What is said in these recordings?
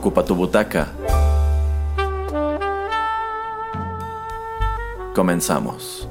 Ocupa tu butaca. Comenzamos.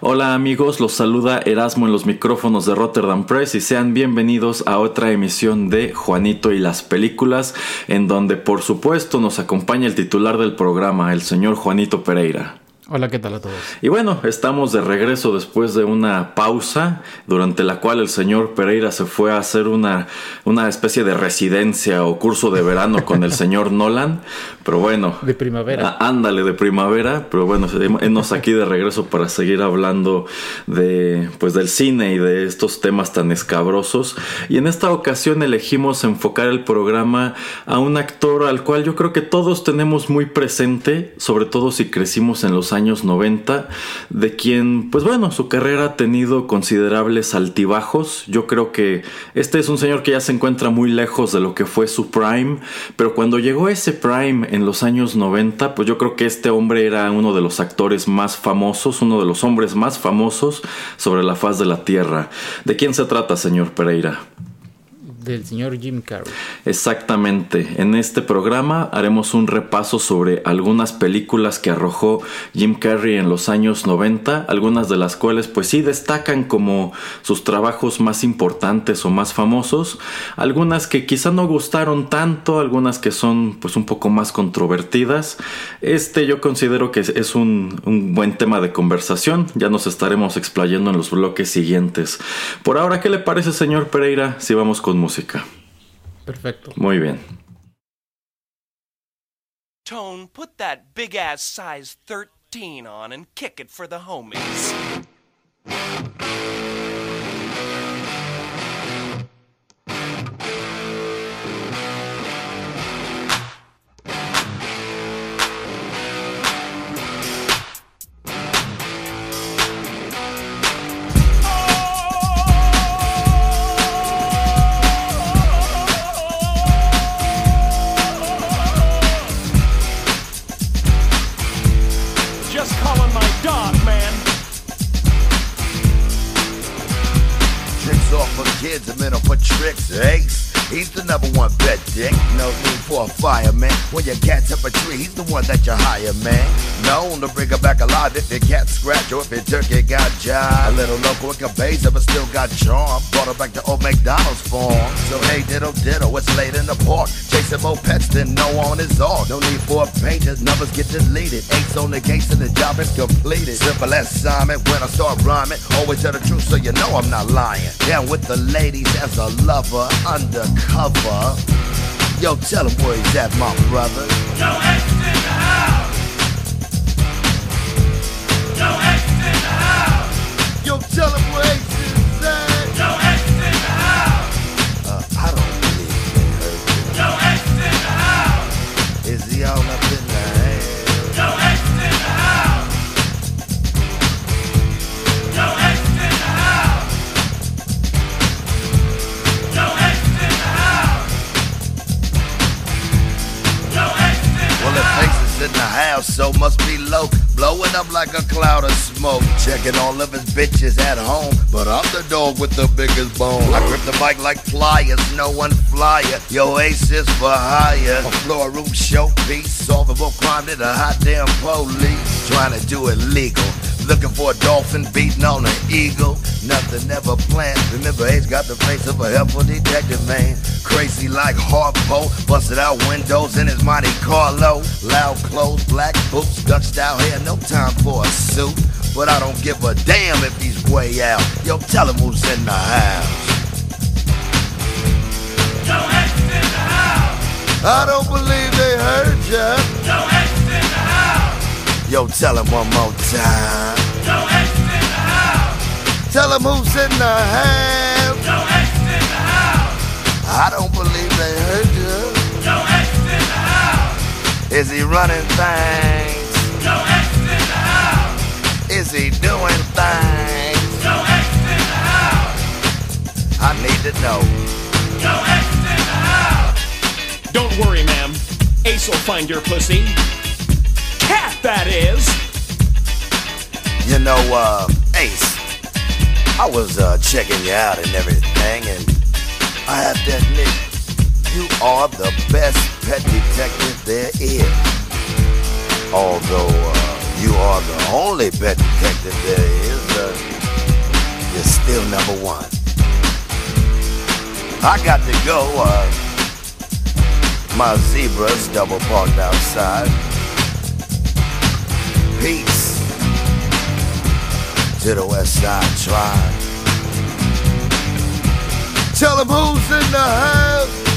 Hola amigos, los saluda Erasmo en los micrófonos de Rotterdam Press y sean bienvenidos a otra emisión de Juanito y las películas, en donde por supuesto nos acompaña el titular del programa, el señor Juanito Pereira. Hola, ¿qué tal a todos? Y bueno, estamos de regreso después de una pausa durante la cual el señor Pereira se fue a hacer una, una especie de residencia o curso de verano con el señor Nolan. Pero bueno. De primavera. Ah, ándale, de primavera. Pero bueno, enos aquí de regreso para seguir hablando de, pues, del cine y de estos temas tan escabrosos. Y en esta ocasión elegimos enfocar el programa a un actor al cual yo creo que todos tenemos muy presente, sobre todo si crecimos en los años 90, de quien, pues bueno, su carrera ha tenido considerables altibajos. Yo creo que este es un señor que ya se encuentra muy lejos de lo que fue su prime, pero cuando llegó ese prime en los años 90, pues yo creo que este hombre era uno de los actores más famosos, uno de los hombres más famosos sobre la faz de la Tierra. ¿De quién se trata, señor Pereira? Del señor Jim Carrey. Exactamente. En este programa haremos un repaso sobre algunas películas que arrojó Jim Carrey en los años 90, algunas de las cuales pues sí destacan como sus trabajos más importantes o más famosos, algunas que quizá no gustaron tanto, algunas que son pues un poco más controvertidas. Este yo considero que es un, un buen tema de conversación, ya nos estaremos explayando en los bloques siguientes. Por ahora, ¿qué le parece señor Pereira si vamos con música? Música. Perfecto. Muy bien. Tone, put that big ass size 13 on and kick it for the homies. kids, I'm in them for tricks, eggs. He's the number one bet dick. No need for a fireman. When your cat's up a tree, he's the one that you hire, man. Known to bring her back alive if your cat scratch or if your turkey got jive. A little local in Cabeza, but still got charm. Brought her back to old McDonald's farm. So hey, diddle diddle, it's late in the park. Chasing more pets than no on his arm. No need for a painter, numbers get deleted. Eight's on the case and the job is completed. Simple as Simon when I start rhyming. Always tell the truth so you know I'm not lying. Down with the ladies as a lover, undercover. Yo, tell him where he's at, my brother. Yo, X in the house. Yo, X in the house. Yo, tell him where he's Blowing up like a cloud of smoke. Checking all of his bitches at home. But I'm the dog with the biggest bone. I grip the mic like flyers, no one flyer. Yo, ace is for hire. A floor room showpiece. Solvable crime to the hot damn police. Trying to do it legal. Looking for a dolphin beating on an eagle. Nothing ever planned. Remember, Ace got the face of a helpful detective, man. Crazy like Harpo. Busted out windows in his Monte Carlo. Loud clothes, black boots, Dutch style hair. No time for a suit. But I don't give a damn if he's way out. Yo, tell him who's in the house. Yo, X in the house. I don't believe they heard ya. Yo, Yo, tell him one more time. No X in the house. Tell him who's in the house. No X in the house. I don't believe they heard you. No X in the house. Is he running things? No X in the house. Is he doing things? No X in the house. I need to know. No X in the house. Don't worry, ma'am. Ace will find your pussy. Cat, that is. You know, uh, Ace, I was uh, checking you out and everything, and I have to admit, you are the best pet detective there is. Although uh, you are the only pet detective there is, uh, you're still number one. I got to go. Uh, my zebra's double parked outside. Peace to the West Side Tribe. Tell them who's in the house.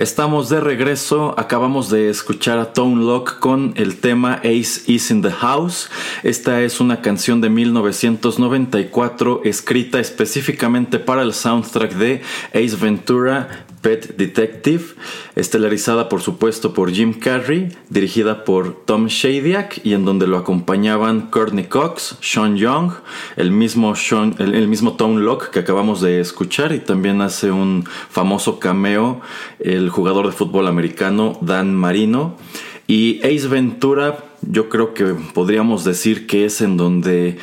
Estamos de regreso, acabamos de escuchar a Tone Lock con el tema Ace is in the House. Esta es una canción de 1994 escrita específicamente para el soundtrack de Ace Ventura Pet Detective, estelarizada por supuesto por Jim Carrey, dirigida por Tom Shadyac y en donde lo acompañaban Courtney Cox, Sean Young, el mismo, el, el mismo Tone Lock que acabamos de escuchar y también hace un famoso cameo el jugador de fútbol americano Dan Marino. Y Ace Ventura, yo creo que podríamos decir que es en donde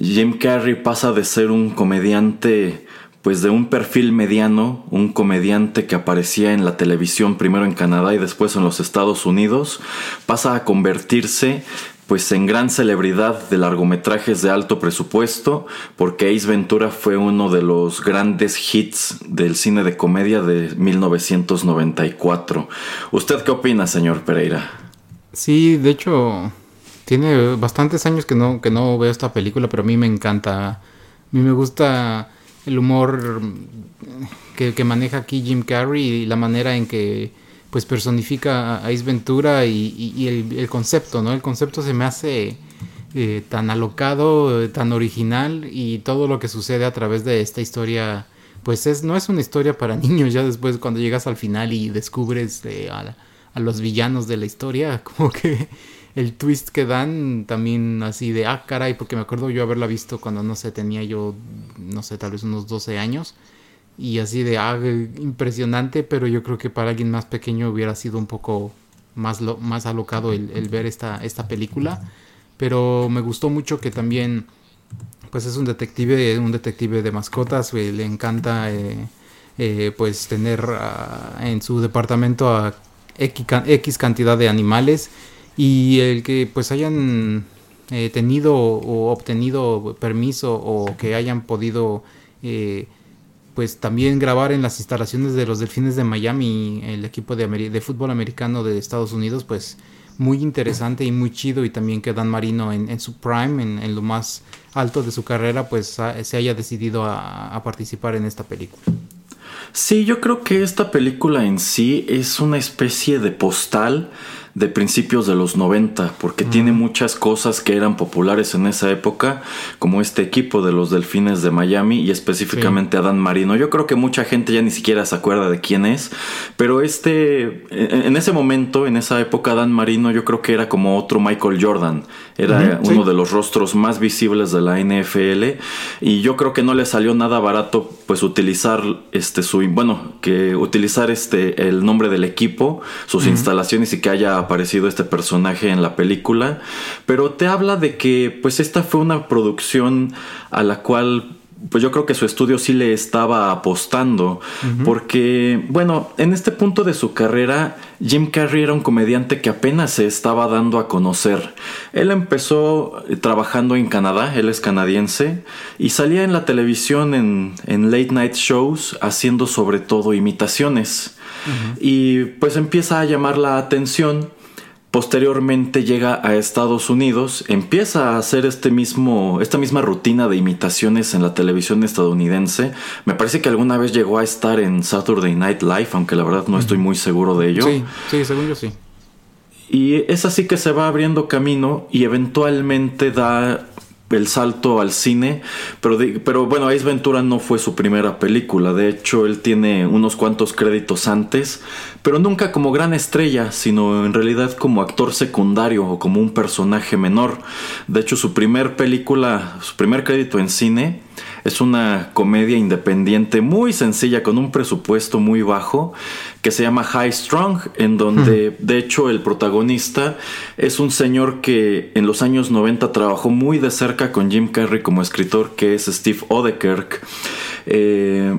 Jim Carrey pasa de ser un comediante pues de un perfil mediano, un comediante que aparecía en la televisión primero en Canadá y después en los Estados Unidos, pasa a convertirse pues en gran celebridad de largometrajes de alto presupuesto, porque Ace Ventura fue uno de los grandes hits del cine de comedia de 1994. ¿Usted qué opina, señor Pereira? Sí, de hecho, tiene bastantes años que no, que no veo esta película, pero a mí me encanta. A mí me gusta el humor que, maneja aquí Jim Carrey y la manera en que pues personifica a Ace Ventura y, el, concepto, ¿no? El concepto se me hace eh, tan alocado, tan original y todo lo que sucede a través de esta historia, pues es no es una historia para niños. Ya después cuando llegas al final y descubres eh, a, a los villanos de la historia, como que el twist que dan también así de ah caray, porque me acuerdo yo haberla visto cuando no sé tenía yo no sé tal vez unos 12 años y así de ah, impresionante, pero yo creo que para alguien más pequeño hubiera sido un poco más, lo, más alocado el, ver esta, esta película. Pero me gustó mucho que también, pues es un detective, un detective de mascotas, le encanta eh, eh, pues tener ah, en su departamento a X cantidad de animales y el que pues hayan eh, tenido o obtenido permiso o que hayan podido eh, pues también grabar en las instalaciones de los Delfines de Miami, el equipo de, ameri- de fútbol americano de Estados Unidos, pues muy interesante y muy chido y también que Dan Marino en, en su prime, en, en lo más alto de su carrera, pues se haya decidido a, a participar en esta película. Sí, yo creo que esta película en sí es una especie de postal de principios de los 90, porque tiene muchas cosas que eran populares en esa época, como este equipo de los Delfines de Miami y específicamente Dan Marino. Yo creo que mucha gente ya ni siquiera se acuerda de quién es, pero este, en en ese momento, en esa época, Dan Marino yo creo que era como otro Michael Jordan, era uno sí. de los rostros más visibles de la NFL y yo creo que no le salió nada barato pues utilizar este su bueno que utilizar este el nombre del equipo sus instalaciones y que haya aparecido este personaje en la película pero te habla de que pues esta fue una producción a la cual pues yo creo que su estudio sí le estaba apostando, porque, bueno, en este punto de su carrera, Jim Carrey era un comediante que apenas se estaba dando a conocer. Él empezó eh, trabajando en Canadá, él es canadiense, y salía en la televisión en, en late night shows haciendo sobre todo imitaciones. Y pues empieza a llamar la atención. Posteriormente llega a Estados Unidos, empieza a hacer este mismo, esta misma rutina de imitaciones en la televisión estadounidense. Me parece que alguna vez llegó a estar en Saturday Night Live, aunque la verdad no estoy muy seguro de ello. Sí, sí, según yo sí. Y es así que se va abriendo camino y eventualmente da el salto al cine, pero, pero bueno, Ace Ventura no fue su primera película, de hecho él tiene unos cuantos créditos antes, pero nunca como gran estrella, sino en realidad como actor secundario o como un personaje menor. De hecho su primer película, su primer crédito en cine es una comedia independiente muy sencilla con un presupuesto muy bajo que se llama High Strong, en donde de hecho el protagonista es un señor que en los años 90 trabajó muy de cerca con Jim Carrey como escritor, que es Steve Odekirk. Eh,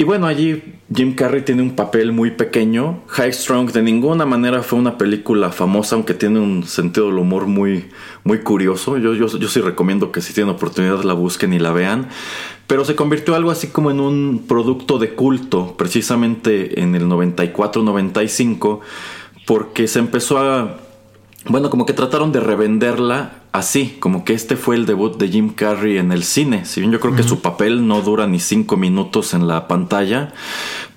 y bueno, allí Jim Carrey tiene un papel muy pequeño. High Strong de ninguna manera fue una película famosa, aunque tiene un sentido del humor muy, muy curioso. Yo, yo, yo sí recomiendo que si tienen oportunidad la busquen y la vean. Pero se convirtió algo así como en un producto de culto, precisamente en el 94-95, porque se empezó a bueno, como que trataron de revenderla así, como que este fue el debut de Jim Carrey en el cine. Si bien yo creo que su papel no dura ni cinco minutos en la pantalla,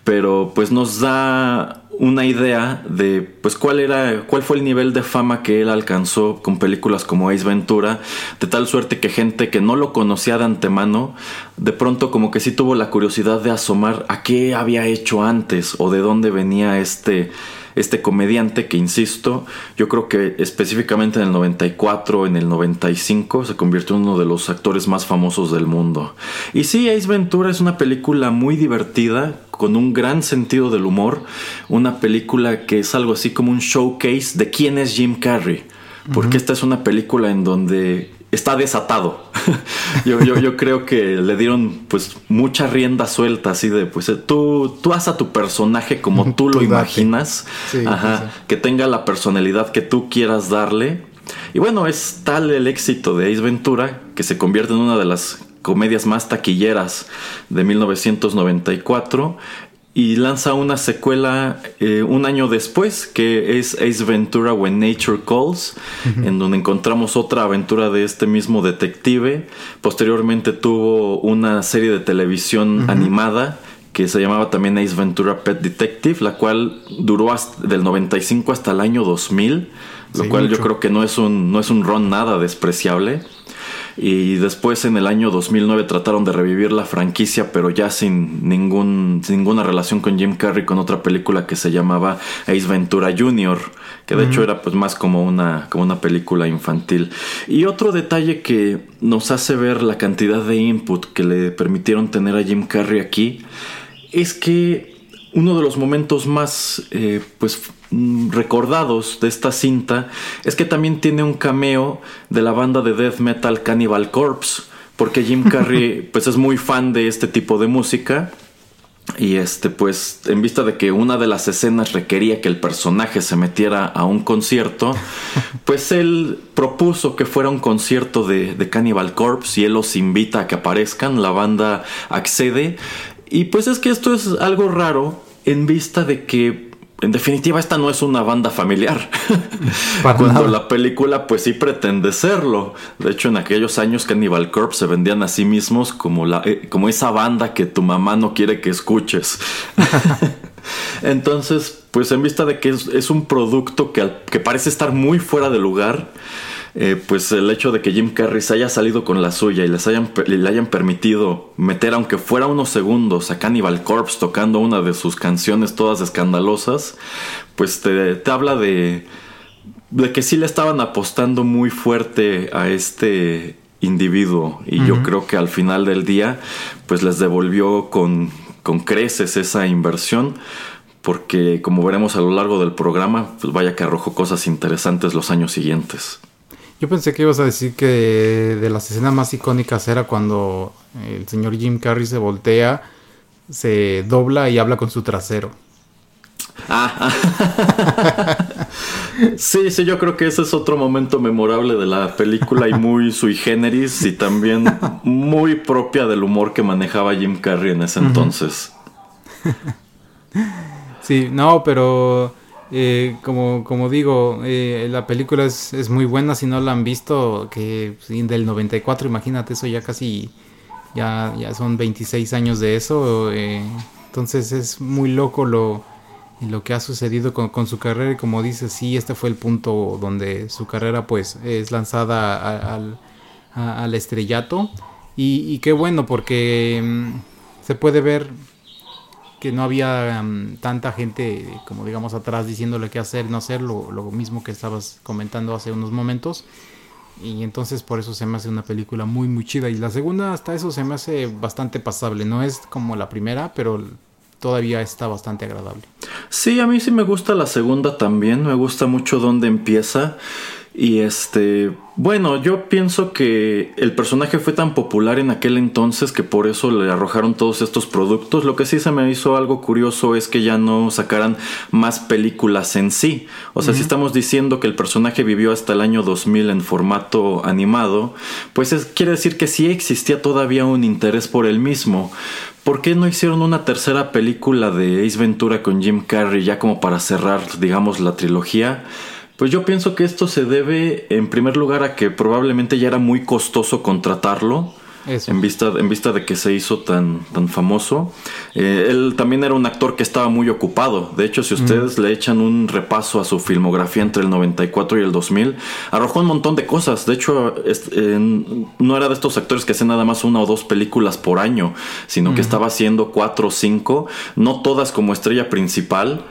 pero pues nos da una idea de pues cuál era cuál fue el nivel de fama que él alcanzó con películas como Ace Ventura de tal suerte que gente que no lo conocía de antemano de pronto como que sí tuvo la curiosidad de asomar a qué había hecho antes o de dónde venía este este comediante que, insisto, yo creo que específicamente en el 94, en el 95, se convirtió en uno de los actores más famosos del mundo. Y sí, Ace Ventura es una película muy divertida, con un gran sentido del humor, una película que es algo así como un showcase de quién es Jim Carrey. Porque esta es una película en donde está desatado. yo, yo, yo creo que le dieron pues mucha rienda suelta, así de pues eh, tú, tú haz a tu personaje como tú lo Tú imaginas, Sí, Ajá, que tenga la personalidad que tú quieras darle. Y bueno, es tal el éxito de Ace Ventura que se convierte en una de las comedias más taquilleras de 1994 y lanza una secuela eh, un año después que es Ace Ventura When Nature Calls, en donde encontramos otra aventura de este mismo detective. Posteriormente tuvo una serie de televisión animada que se llamaba también Ace Ventura Pet Detective, la cual duró hasta, del 95 hasta el año 2000, lo Sí, cual yo creo que no es un no es un ron nada despreciable. Y después en el año 2009 trataron de revivir la franquicia, pero ya sin, ningún, sin ninguna relación con Jim Carrey, con otra película que se llamaba Ace Ventura Jr., que de hecho era pues más como una, como una película infantil. Y otro detalle que nos hace ver la cantidad de input que le permitieron tener a Jim Carrey aquí, es que uno de los momentos más eh, pues mm, recordados de esta cinta es que también tiene un cameo de la banda de death metal Cannibal Corpse porque Jim Carrey pues es muy fan de este tipo de música. Y este pues en vista de que una de las escenas requería que el personaje se metiera a un concierto pues él propuso que fuera un concierto de, de Cannibal Corpse y él los invita a que aparezcan. La banda accede y pues es que esto es algo raro en vista de que en definitiva esta no es una banda familiar. Cuando nada. la película pues sí pretende serlo. De hecho en aquellos años Cannibal Corpse se vendían a sí mismos como, la, eh, como esa banda que tu mamá no quiere que escuches. Entonces pues en vista de que es, es un producto que, que parece estar muy fuera de lugar, eh, pues el hecho de que Jim Carrey se haya salido con la suya y les hayan, le hayan permitido meter, aunque fuera unos segundos, a Cannibal Corpse tocando una de sus canciones todas escandalosas, pues te, te habla de, de que sí le estaban apostando muy fuerte a este individuo y yo creo que al final del día pues les devolvió con, con creces esa inversión porque como veremos a lo largo del programa pues vaya que arrojó cosas interesantes los años siguientes. Yo pensé que ibas a decir que de las escenas más icónicas era cuando el señor Jim Carrey se voltea, se dobla y habla con su trasero. Ah, sí, sí, yo creo que ese es otro momento memorable de la película y muy sui generis y también muy propia del humor que manejaba Jim Carrey en ese entonces. Sí, no, pero eh, como, como digo, eh, la película es, es muy buena si no la han visto, que del 94, imagínate, eso ya casi, ya, ya son 26 años de eso, eh, entonces es muy loco lo, lo que ha sucedido con, con su carrera y como dices, sí, este fue el punto donde su carrera pues es lanzada al, al estrellato y, y qué bueno porque mm, se puede ver que no había mm, tanta gente como digamos atrás diciéndole qué hacer, no hacer, lo, lo mismo que estabas comentando hace unos momentos. Y entonces por eso se me hace una película muy muy chida. Y la segunda hasta eso se me hace bastante pasable. No es como la primera, pero todavía está bastante agradable. Sí, a mí sí me gusta la segunda también, me gusta mucho dónde empieza. Y este, bueno, yo pienso que el personaje fue tan popular en aquel entonces que por eso le arrojaron todos estos productos. Lo que sí se me hizo algo curioso es que ya no sacaran más películas en sí. O sea, si estamos diciendo que el personaje vivió hasta el año 2000 en formato animado, pues es- quiere decir que sí existía todavía un interés por el mismo. ¿Por qué no hicieron una tercera película de Ace Ventura con Jim Carrey ya como para cerrar, digamos, la trilogía? Pues yo pienso que esto se debe en primer lugar a que probablemente ya era muy costoso contratarlo. Eso. En vista, en vista de que se hizo tan, tan famoso. Eh, él también era un actor que estaba muy ocupado. De hecho, si ustedes le echan un repaso a su filmografía entre el 94 y el 2000, arrojó un montón de cosas. De hecho, es- eh, no era de estos actores que hacen nada más una o dos películas por año, sino que estaba haciendo cuatro o cinco, no todas como estrella principal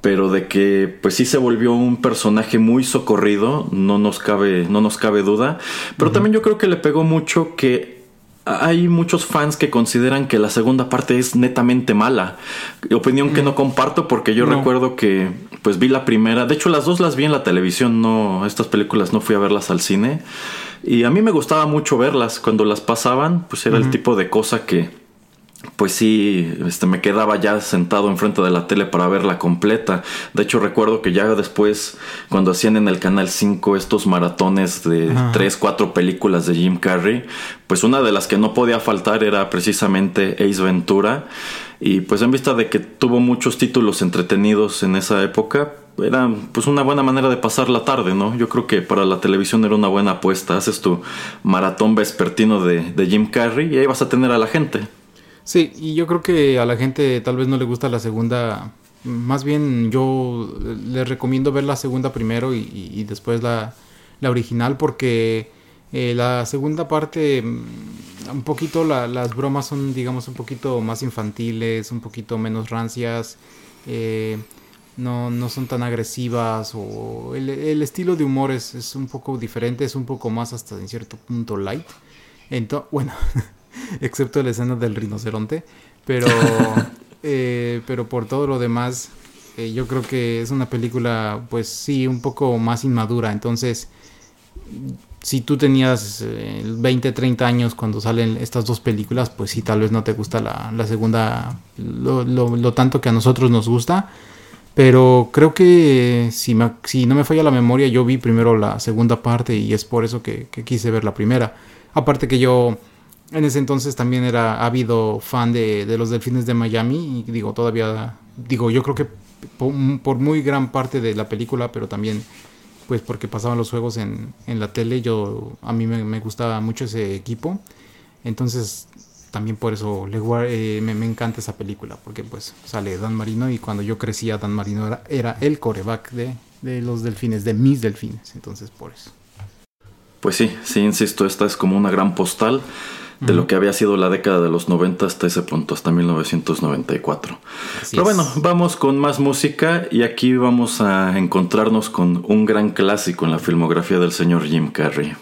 pero de que pues sí se volvió un personaje muy socorrido, no nos cabe, no nos cabe duda. Pero también yo creo que le pegó mucho que hay muchos fans que consideran que la segunda parte es netamente mala. Opinión que no comparto porque yo No. recuerdo que pues vi la primera, de hecho las dos las vi en la televisión, no estas películas no fui a verlas al cine y a mí me gustaba mucho verlas cuando las pasaban, pues era el tipo de cosa que pues sí, este, me quedaba ya sentado enfrente de la tele para verla completa. De hecho, recuerdo que ya después, cuando hacían en el Canal 5 estos maratones de tres, cuatro películas de Jim Carrey, pues una de las que no podía faltar era precisamente Ace Ventura. Y pues en vista de que tuvo muchos títulos entretenidos en esa época, era pues una buena manera de pasar la tarde, ¿no? Yo creo que para la televisión era una buena apuesta. Haces tu maratón vespertino de, de Jim Carrey y ahí vas a tener a la gente. Sí, y yo creo que a la gente tal vez no le gusta la segunda. Más bien yo les recomiendo ver la segunda primero y, después la, original porque eh, la segunda parte mm, un poquito la- las bromas son digamos un poquito más infantiles, un poquito menos rancias, eh, no, no son tan agresivas o el, el estilo de humor es, es un poco diferente, es un poco más hasta en cierto punto light. Entonces, bueno, excepto la escena del rinoceronte, pero, eh, pero por todo lo demás, eh, yo creo que es una película, pues sí, un poco más inmadura. Entonces, si tú tenías eh, 20, 30 años cuando salen estas dos películas, pues sí, tal vez no te gusta la, la segunda, lo, lo- lo tanto que a nosotros nos gusta. Pero creo que si, me- si no me falla la memoria, yo vi primero la segunda parte y es por eso que, que quise ver la primera. Aparte que yo en ese entonces también era ávido fan de, de los Delfines de Miami y digo, todavía, digo, yo creo que por, por muy gran parte de la película, pero también pues porque pasaban los juegos en, en la tele, yo a mí me, me gustaba mucho ese equipo. Entonces, también por eso le eh, me, me encanta esa película, porque pues sale Dan Marino y cuando yo crecía Dan Marino era, era el coreback de, de los delfines, de mis delfines, entonces por eso. Pues sí, sí, insisto, esta es como una gran postal de lo que había sido la década de los 90 hasta ese punto, hasta 1994. Así Pero es. bueno, vamos con más música y aquí vamos a encontrarnos con un gran clásico en la filmografía del señor Jim Carrey.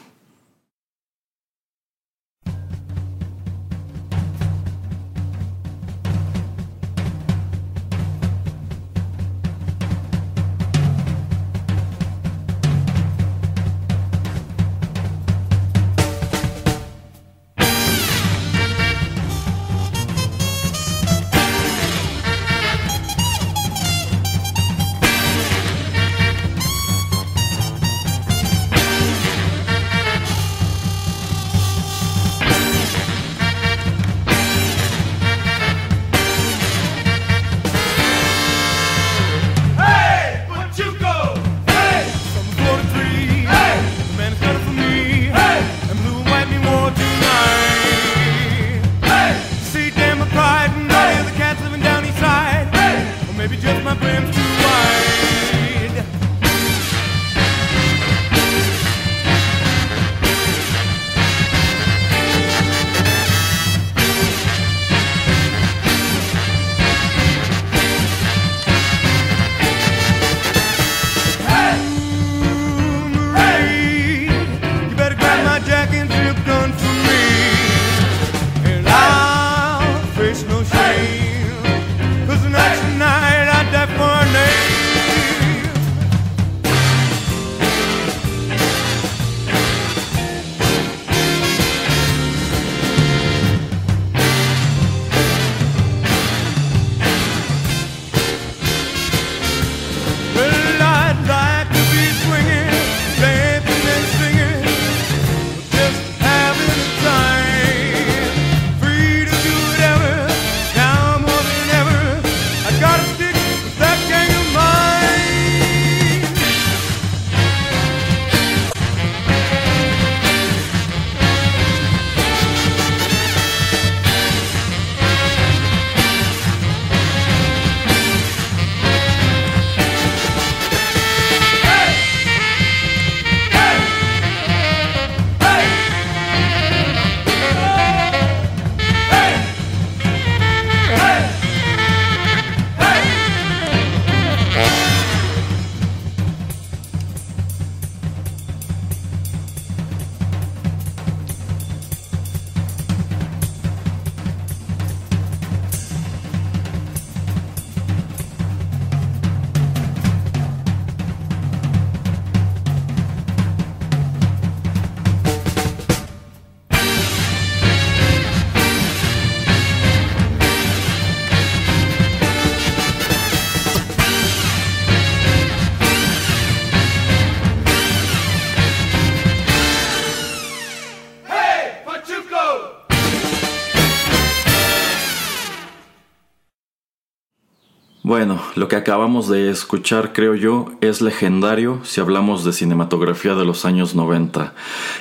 Lo que acabamos de escuchar, creo yo, es legendario si hablamos de cinematografía de los años 90.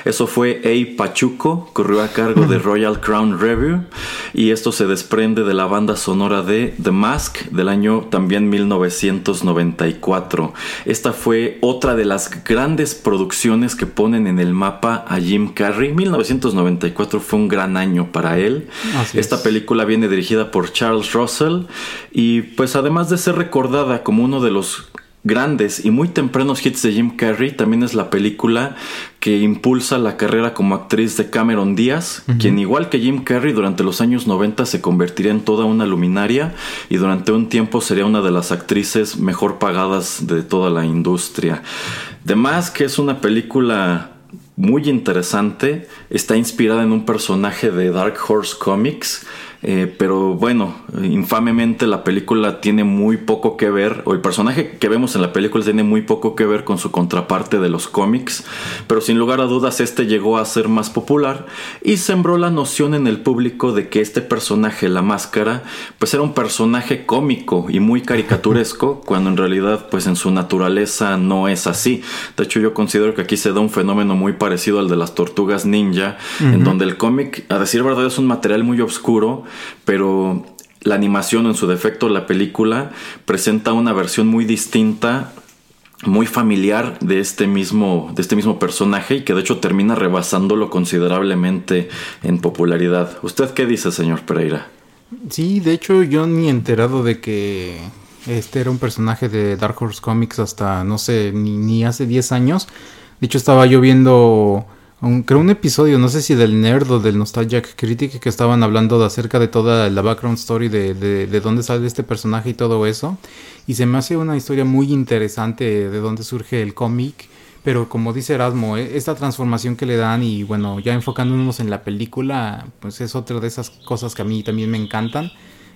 Eso fue A. Pachuco, corrió a cargo de Royal Crown Review y esto se desprende de la banda sonora de The Mask del año también 1994. Esta fue otra de las grandes producciones que ponen en el mapa a Jim Carrey. 1994 fue un gran año para él. Así Esta es. película viene dirigida por Charles Russell y pues además de ser recordada como uno de los grandes y muy tempranos hits de Jim Carrey, también es la película que impulsa la carrera como actriz de Cameron Díaz, quien igual que Jim Carrey durante los años 90 se convertiría en toda una luminaria y durante un tiempo sería una de las actrices mejor pagadas de toda la industria. The Mask es una película muy interesante. Está inspirada en un personaje de Dark Horse Comics Eh, pero bueno, infamemente la película tiene muy poco que ver, o el personaje que vemos en la película tiene muy poco que ver con su contraparte de los cómics, pero sin lugar a dudas este llegó a ser más popular y sembró la noción en el público de que este personaje, la máscara, pues era un personaje cómico y muy caricaturesco, cuando en realidad pues en su naturaleza no es así. De hecho yo considero que aquí se da un fenómeno muy parecido al de las tortugas ninja, en donde el cómic, a decir verdad, es un material muy oscuro, pero la animación en su defecto, la película, presenta una versión muy distinta muy familiar de este mismo de este mismo personaje y que de hecho termina rebasándolo considerablemente en popularidad. ¿Usted qué dice, señor Pereira? Sí, de hecho yo ni enterado de que este era un personaje de Dark Horse Comics hasta no sé, ni, ni hace 10 años. De hecho estaba yo viendo un, creo un episodio, no sé si del Nerd o del Nostalgia Critic, que estaban hablando de acerca de toda la background story de, de, de dónde sale este personaje y todo eso. Y se me hace una historia muy interesante de dónde surge el cómic. Pero como dice Erasmo, eh, esta transformación que le dan y bueno, ya enfocándonos en la película, pues es otra de esas cosas que a mí también me encantan.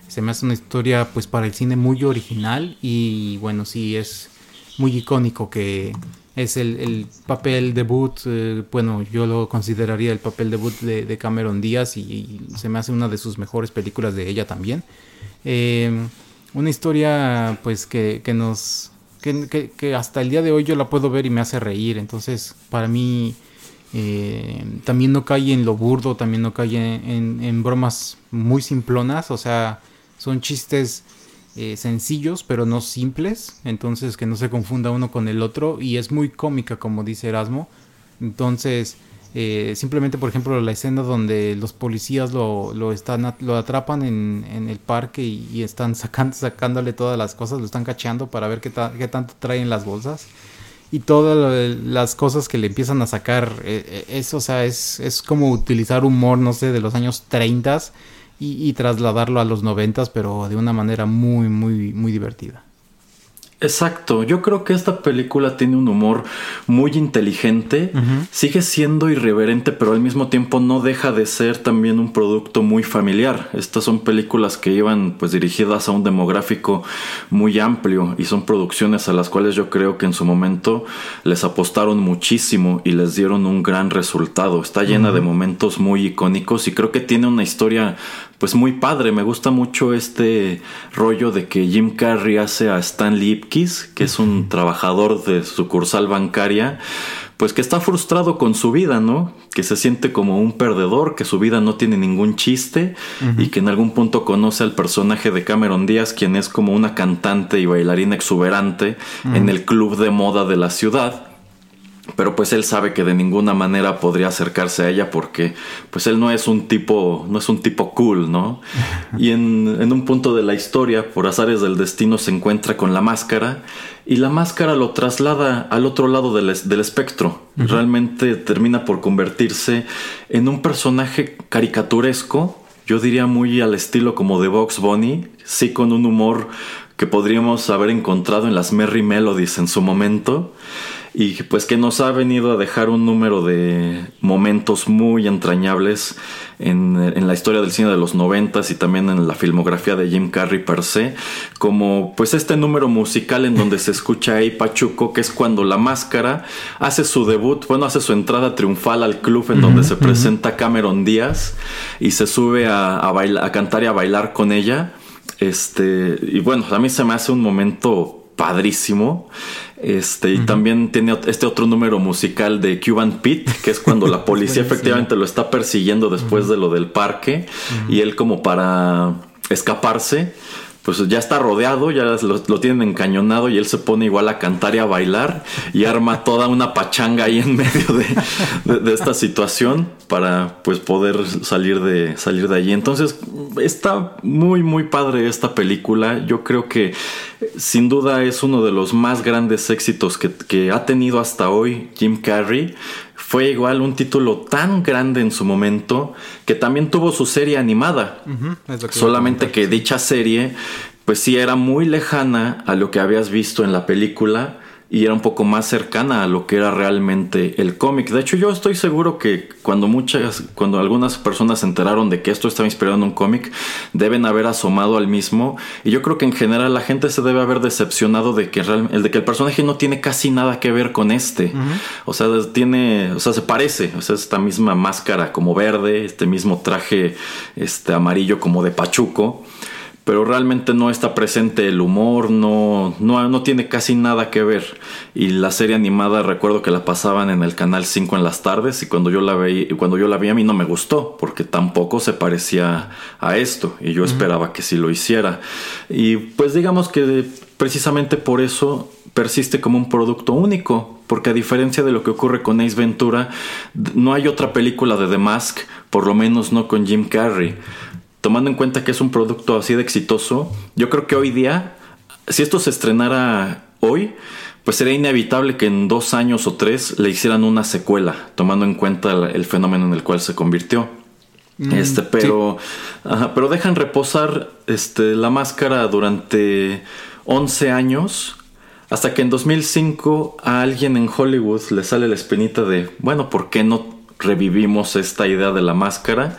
Se me hace una historia pues para el cine muy original y bueno, sí es muy icónico que es el, el papel debut, eh, bueno, yo lo consideraría el papel debut de, Cameron Díaz y, se me hace una de sus mejores películas de ella también. Eh, una historia pues que, que nos... Que, que, hasta el día de hoy yo la puedo ver y me hace reír, entonces para mí eh, también no cae en lo burdo, también no cae en, en bromas muy simplonas, o sea, son chistes eh, sencillos pero no simples, entonces que no se confunda uno con el otro. Y es muy cómica como dice Erasmo, entonces eh, simplemente por ejemplo la escena donde los policías lo, lo están lo atrapan en, en el parque y, están sacando, sacándole todas las cosas, lo están cacheando para ver qué, qué tanto traen las bolsas. Y todas las cosas que le empiezan a sacar, eh, eso, o sea, es, es como utilizar humor, no sé, de los años 30 y, y trasladarlo a los 90, pero de una manera muy, muy, muy divertida. Exacto, yo creo que esta película tiene un humor muy inteligente, uh -huh. sigue siendo irreverente, pero al mismo tiempo no deja de ser también un producto muy familiar. Estas son películas que iban pues dirigidas a un demográfico muy amplio y son producciones a las cuales yo creo que en su momento les apostaron muchísimo y les dieron un gran resultado. Está llena uh -huh. de momentos muy icónicos y creo que tiene una historia pues muy padre. Me gusta mucho este rollo de que Jim Carrey hace a Stan Lipkis, que es un trabajador de sucursal bancaria, pues que está frustrado con su vida, ¿no? Que se siente como un perdedor, que su vida no tiene ningún chiste uh -huh. y que en algún punto conoce al personaje de Cameron Díaz, quien es como una cantante y bailarina exuberante uh -huh. en el club de moda de la ciudad pero pues él sabe que de ninguna manera podría acercarse a ella porque pues él no es un tipo no es un tipo cool no y en, en, un punto de la historia por azares del destino se encuentra con la máscara y la máscara lo traslada al otro lado del, del espectro. Uh -huh. realmente termina por convertirse en un personaje caricaturesco yo diría muy al estilo como de Box Bunny sí con un humor que podríamos haber encontrado en las Merry Melodies en su momento y pues que nos ha venido a dejar un número de momentos muy entrañables en, en, la historia del cine de los noventas y también en la filmografía de Jim Carrey per se, como pues este número musical en donde se escucha ahí Pachuco, que es cuando la máscara hace su debut, bueno, hace su entrada triunfal al club en donde uh -huh, se presenta uh -huh. Cameron Díaz y se sube a, a, bailar, a cantar y a bailar con ella. Este, y bueno, a mí se me hace un momento padrísimo. Este, y uh -huh. también tiene este otro número musical de Cuban Pete, que es cuando la policía efectivamente lo está persiguiendo después uh -huh. de lo del parque. Uh -huh. Y él como para escaparse, pues ya está rodeado, ya lo, tienen encañonado y él se pone igual a cantar y a bailar y arma toda una pachanga ahí en medio de, de, de, esta situación para pues poder salir de, salir de allí. Entonces está muy muy padre esta película. Yo creo que sin duda es uno de los más grandes éxitos que, que ha tenido hasta hoy Jim Carrey fue igual un título tan grande en su momento que también tuvo su serie animada. Uh -huh, que Solamente que dicha serie, pues sí era muy lejana a lo que habías visto en la película y era un poco más cercana a lo que era realmente el cómic. De hecho, yo estoy seguro que cuando muchas, cuando algunas personas se enteraron de que esto estaba inspirado en un cómic, deben haber asomado al mismo. Y yo creo que en general la gente se debe haber decepcionado de que, real- el de que el personaje no tiene casi nada que ver con este. O sea, tiene, o sea, se parece. O sea, esta misma máscara como verde, este mismo traje este amarillo como de pachuco pero realmente no está presente el humor, no, no, no tiene casi nada que ver. Y la serie animada recuerdo que la pasaban en el canal 5 en las tardes y cuando yo la veí, cuando yo la vi a mí no me gustó porque tampoco se parecía a esto y yo esperaba que sí lo hiciera. Y pues digamos que precisamente por eso persiste como un producto único, porque a diferencia de lo que ocurre con Ace Ventura, no hay otra película de The Mask, por lo menos no con Jim Carrey tomando en cuenta que es un producto así de exitoso, yo creo que hoy día, si esto se estrenara hoy, pues sería inevitable que en dos años o tres le hicieran una secuela, tomando en cuenta el, el fenómeno en el cual se convirtió. este, pero, ajá, pero dejan reposar este, la máscara durante 11 años. Hasta que en 2005 a alguien en Hollywood le sale la espinita de, bueno, ¿por qué no revivimos esta idea de la máscara?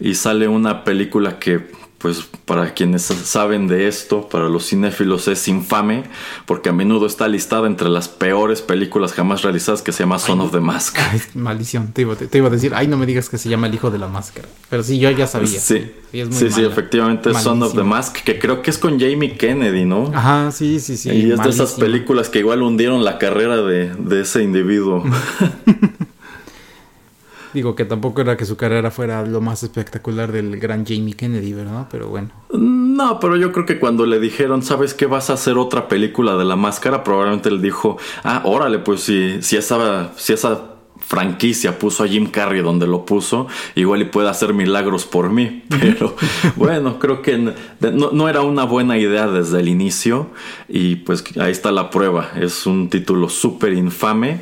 Y sale una película que, pues, para quienes saben de esto, para los cinéfilos es infame, porque a menudo está listada entre las peores películas jamás realizadas que se llama Son of the Mask. Ay, maldición, te iba, te, te iba a decir, ay, no me digas que se llama el hijo de la máscara. Pero sí, yo ya sabía. Sí, es muy sí, sí, efectivamente es Son of the. Mask, que creo que es con Jamie Kennedy, ¿no? Ajá, sí, sí, sí. y es de esas películas que igual hundieron la carrera de, de ese individuo. Digo que tampoco era que su carrera fuera lo más espectacular del gran Jamie Kennedy, ¿verdad? Pero bueno. No, pero yo creo que cuando le dijeron, ¿sabes qué? Vas a hacer otra película de la máscara, probablemente él dijo, ah, órale, pues si, si esa, si esa franquicia puso a Jim Carrey donde lo puso, igual y puede hacer milagros por mí. Pero bueno, creo que no, no era una buena idea desde el inicio y pues ahí está la prueba. Es un título súper infame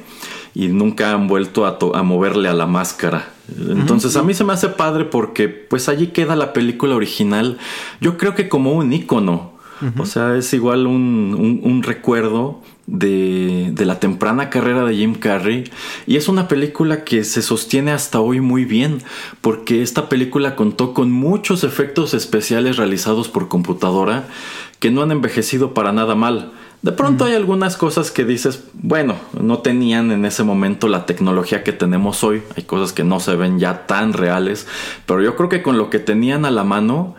y nunca han vuelto a, to- a moverle a la máscara. Entonces a mí se me hace padre porque pues allí queda la película original, yo creo que como un icono. O sea, es igual un, un- un recuerdo de, de la temprana carrera de Jim Carrey. Y es una película que se sostiene hasta hoy muy bien, porque esta película contó con muchos efectos especiales realizados por computadora que no han envejecido para nada mal. De pronto hay algunas cosas que dices, bueno, no tenían en ese momento la tecnología que tenemos hoy. Hay cosas que no se ven ya tan reales. Pero yo creo que con lo que tenían a la mano,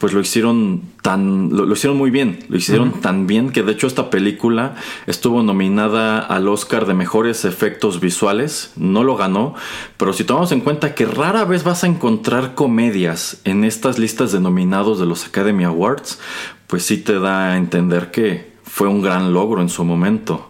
pues lo hicieron tan lo, lo hicieron muy bien lo hicieron tan bien que de hecho esta película estuvo nominada al Oscar de mejores efectos visuales no lo ganó pero si tomamos en cuenta que rara vez vas a encontrar comedias en estas listas de nominados de los Academy Awards pues sí te da a entender que fue un gran logro en su momento.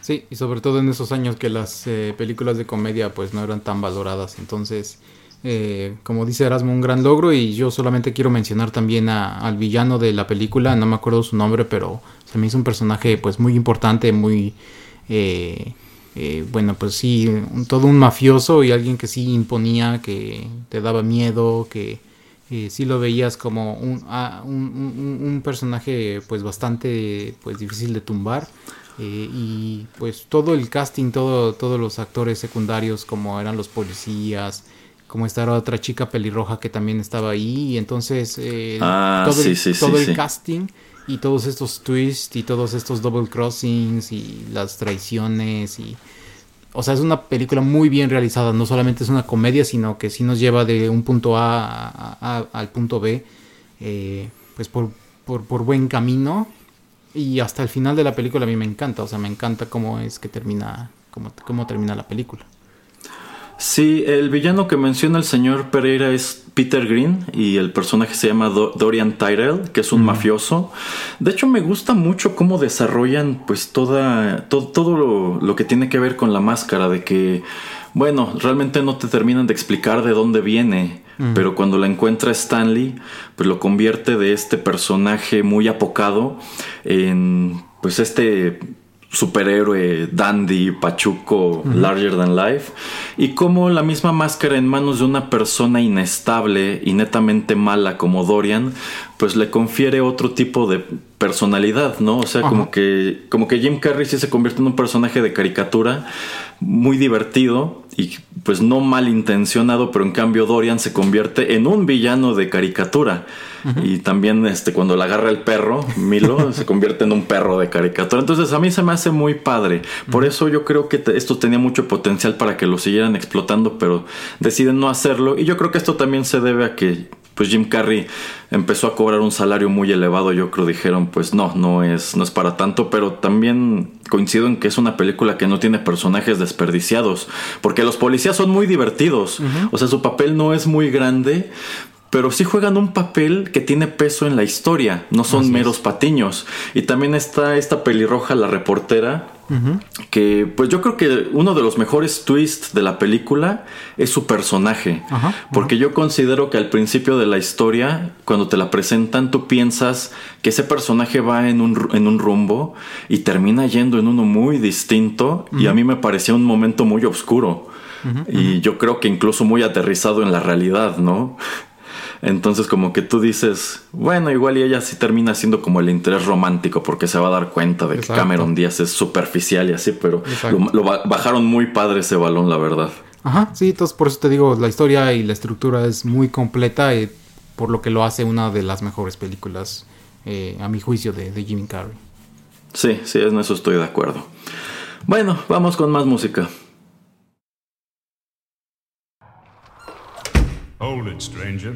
Sí, y sobre todo en esos años que las eh, películas de comedia pues no eran tan valoradas. Entonces, eh, como dice Erasmo, un gran logro. Y yo solamente quiero mencionar también a- al villano de la película, no me acuerdo su nombre, pero se me hizo un personaje pues muy importante, muy... eh, eh, bueno, pues sí, todo un mafioso y alguien que sí imponía, que te daba miedo, que eh, sí lo veías como un, ah, un, un- un personaje pues bastante pues difícil de tumbar. Eh, y pues todo el casting, todo, todos los actores secundarios, como eran los policías, como esta otra chica pelirroja que también estaba ahí, y entonces eh, Ah, todo, el, sí, sí, todo sí, el casting y todos estos twists y todos estos double crossings y las traiciones y o sea es una película muy bien realizada. No solamente es una comedia sino que sí nos lleva de un punto A, al punto B eh, pues por, por, por buen camino. Y hasta el final de la película a mí me encanta. O sea me encanta cómo es que termina cómo, cómo termina la película Sí, el villano que menciona el señor Pereira es Peter Green y el personaje se llama Do- Dorian Tyrell, que es un mafioso. De hecho, me gusta mucho cómo desarrollan pues toda, to- todo lo, lo que tiene que ver con la máscara, de que, bueno, realmente no te terminan de explicar de dónde viene, pero cuando la encuentra Stanley, pues lo convierte de este personaje muy apocado en pues este superhéroe dandy, pachuco, larger than life, y cómo la misma máscara en manos de una persona inestable y netamente mala como Dorian, pues le confiere otro tipo de personalidad, ¿no? O sea, como que como que Jim Carrey sí se convierte en un personaje de caricatura muy divertido y pues no malintencionado, pero en cambio Dorian se convierte en un villano de caricatura. Y también este cuando le agarra el perro, Milo se convierte en un perro de caricatura. Entonces a mí se me hace muy padre. Por eso yo creo que te- esto tenía mucho potencial para que lo siguieran explotando, pero deciden no hacerlo. Y yo creo que esto también se debe a que pues Jim Carrey empezó a cobrar un salario muy elevado, yo creo dijeron, pues no, no es no es para tanto, pero también coincido en que es una película que no tiene personajes desperdiciados, porque los policías son muy divertidos, o sea, su papel no es muy grande, pero sí juegan un papel que tiene peso en la historia, no son meros patiños. Y también está esta pelirroja, la reportera, que pues yo creo que uno de los mejores twists de la película es su personaje. Porque yo considero que al principio de la historia, cuando te la presentan, tú piensas que ese personaje va en un, en un rumbo y termina yendo en uno muy distinto. Y a mí me parecía un momento muy oscuro. Y yo creo que incluso muy aterrizado en la realidad, ¿no? Entonces como que tú dices, bueno, igual y ella sí termina siendo como el interés romántico porque se va a dar cuenta de que. Cameron Díaz es superficial y así, pero lo, lo ba- bajaron muy padre ese balón, la verdad. Ajá, sí, entonces por eso te digo, la historia y la estructura es muy completa, eh, por lo que lo hace una de las mejores películas, eh, a mi juicio, de, de Jim Carrey. Sí, sí, en eso estoy de acuerdo. Bueno, vamos con más música. Hold it, stranger.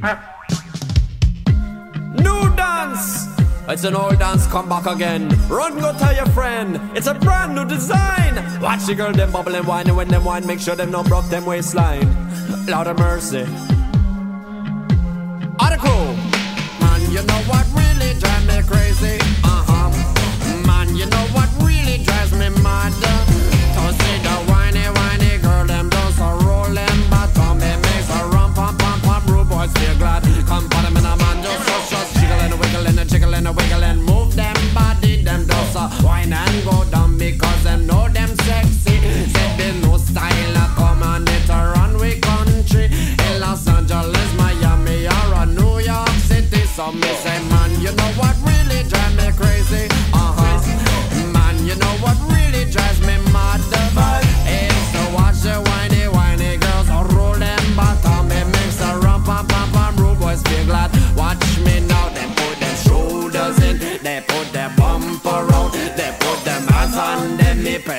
New dance! It's an old dance, come back again. Run, go tell your friend. It's a brand new design. Watch the girl, them bubble and whine. And when them whine, make sure them not broke them waistline. Lord of mercy. Article. Man, you know what really drives me crazy? Uh huh. Man, you know what really drives me mad? To see the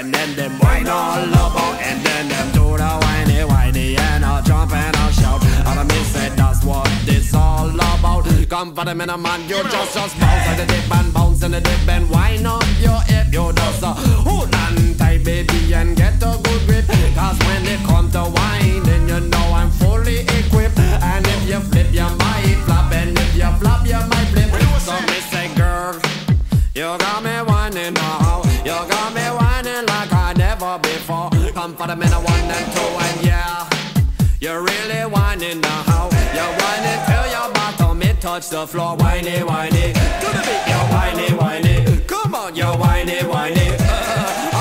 and then them whine all about, and then them do the whiny, whiny and I'll jump and I'll shout. And I me say that's what this all about. Come for them in a man, you just just bounce and the dip and bounce and the dip and whine up your hip, you just uh, hold on tight, baby, and get Come for the minute one and two, and yeah, you're really whining now. You're whining till your bottom it touch the floor. Whiny, whiny, to the beat, you're whiny, whiny. Come on, you're whiny, whiny. Uh,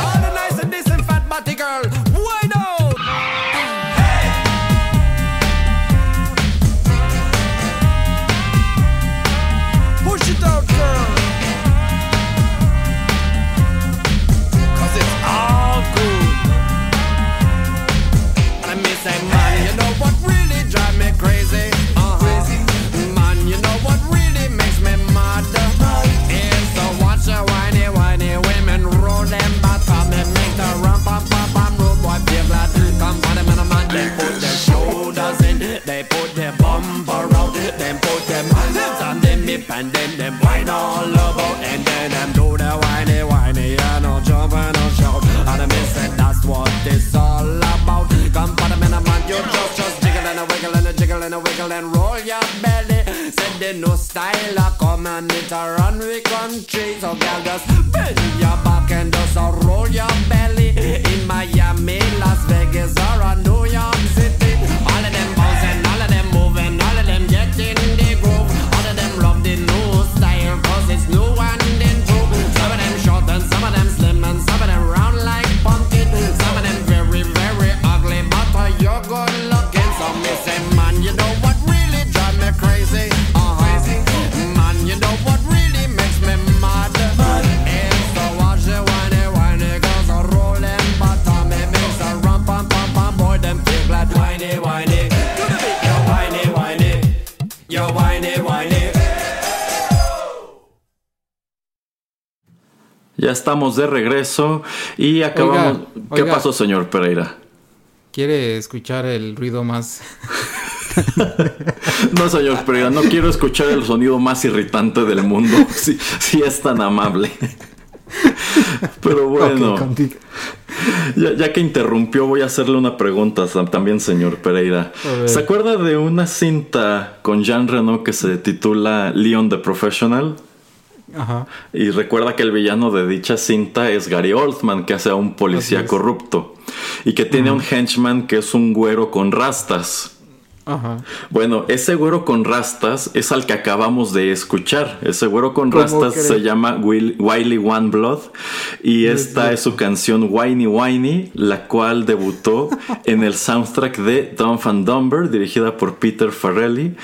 they no style. I come and it a run we country. So girl, just bend your back and just roll your belly. In Miami, Las Vegas, or a New York City. All of them bouncing, all of them moving, all of them getting the groove. All of them love the new style, cause it's new and improved. Some of them short and some of them slim and some of them round like pumpkin. Some of them very, very ugly, but you're good looking. So me say, man, you know what? Ya estamos de regreso y acabamos. Oiga, ¿Qué oiga. pasó, señor Pereira? ¿Quiere escuchar el ruido más? No, señor Pereira, no quiero escuchar el sonido más irritante del mundo. Si, si es tan amable. Pero bueno, ya, ya que interrumpió, voy a hacerle una pregunta tam- también, señor Pereira. ¿Se acuerda de una cinta con Jean Reno que se titula Leon the Professional? Ajá. Y recuerda que el villano de dicha cinta es Gary Oldman, que hace a un policía corrupto. Y que tiene un henchman que es un güero con rastas. Ajá. Bueno, ese güero con rastas es al que acabamos de escuchar. Ese güero con ¿Cómo rastas se llama Will- Wiley One Blood y esta es su canción Whiny Whiny, la cual debutó en el soundtrack de Dumb and Dumber, dirigida por Peter Farrelly.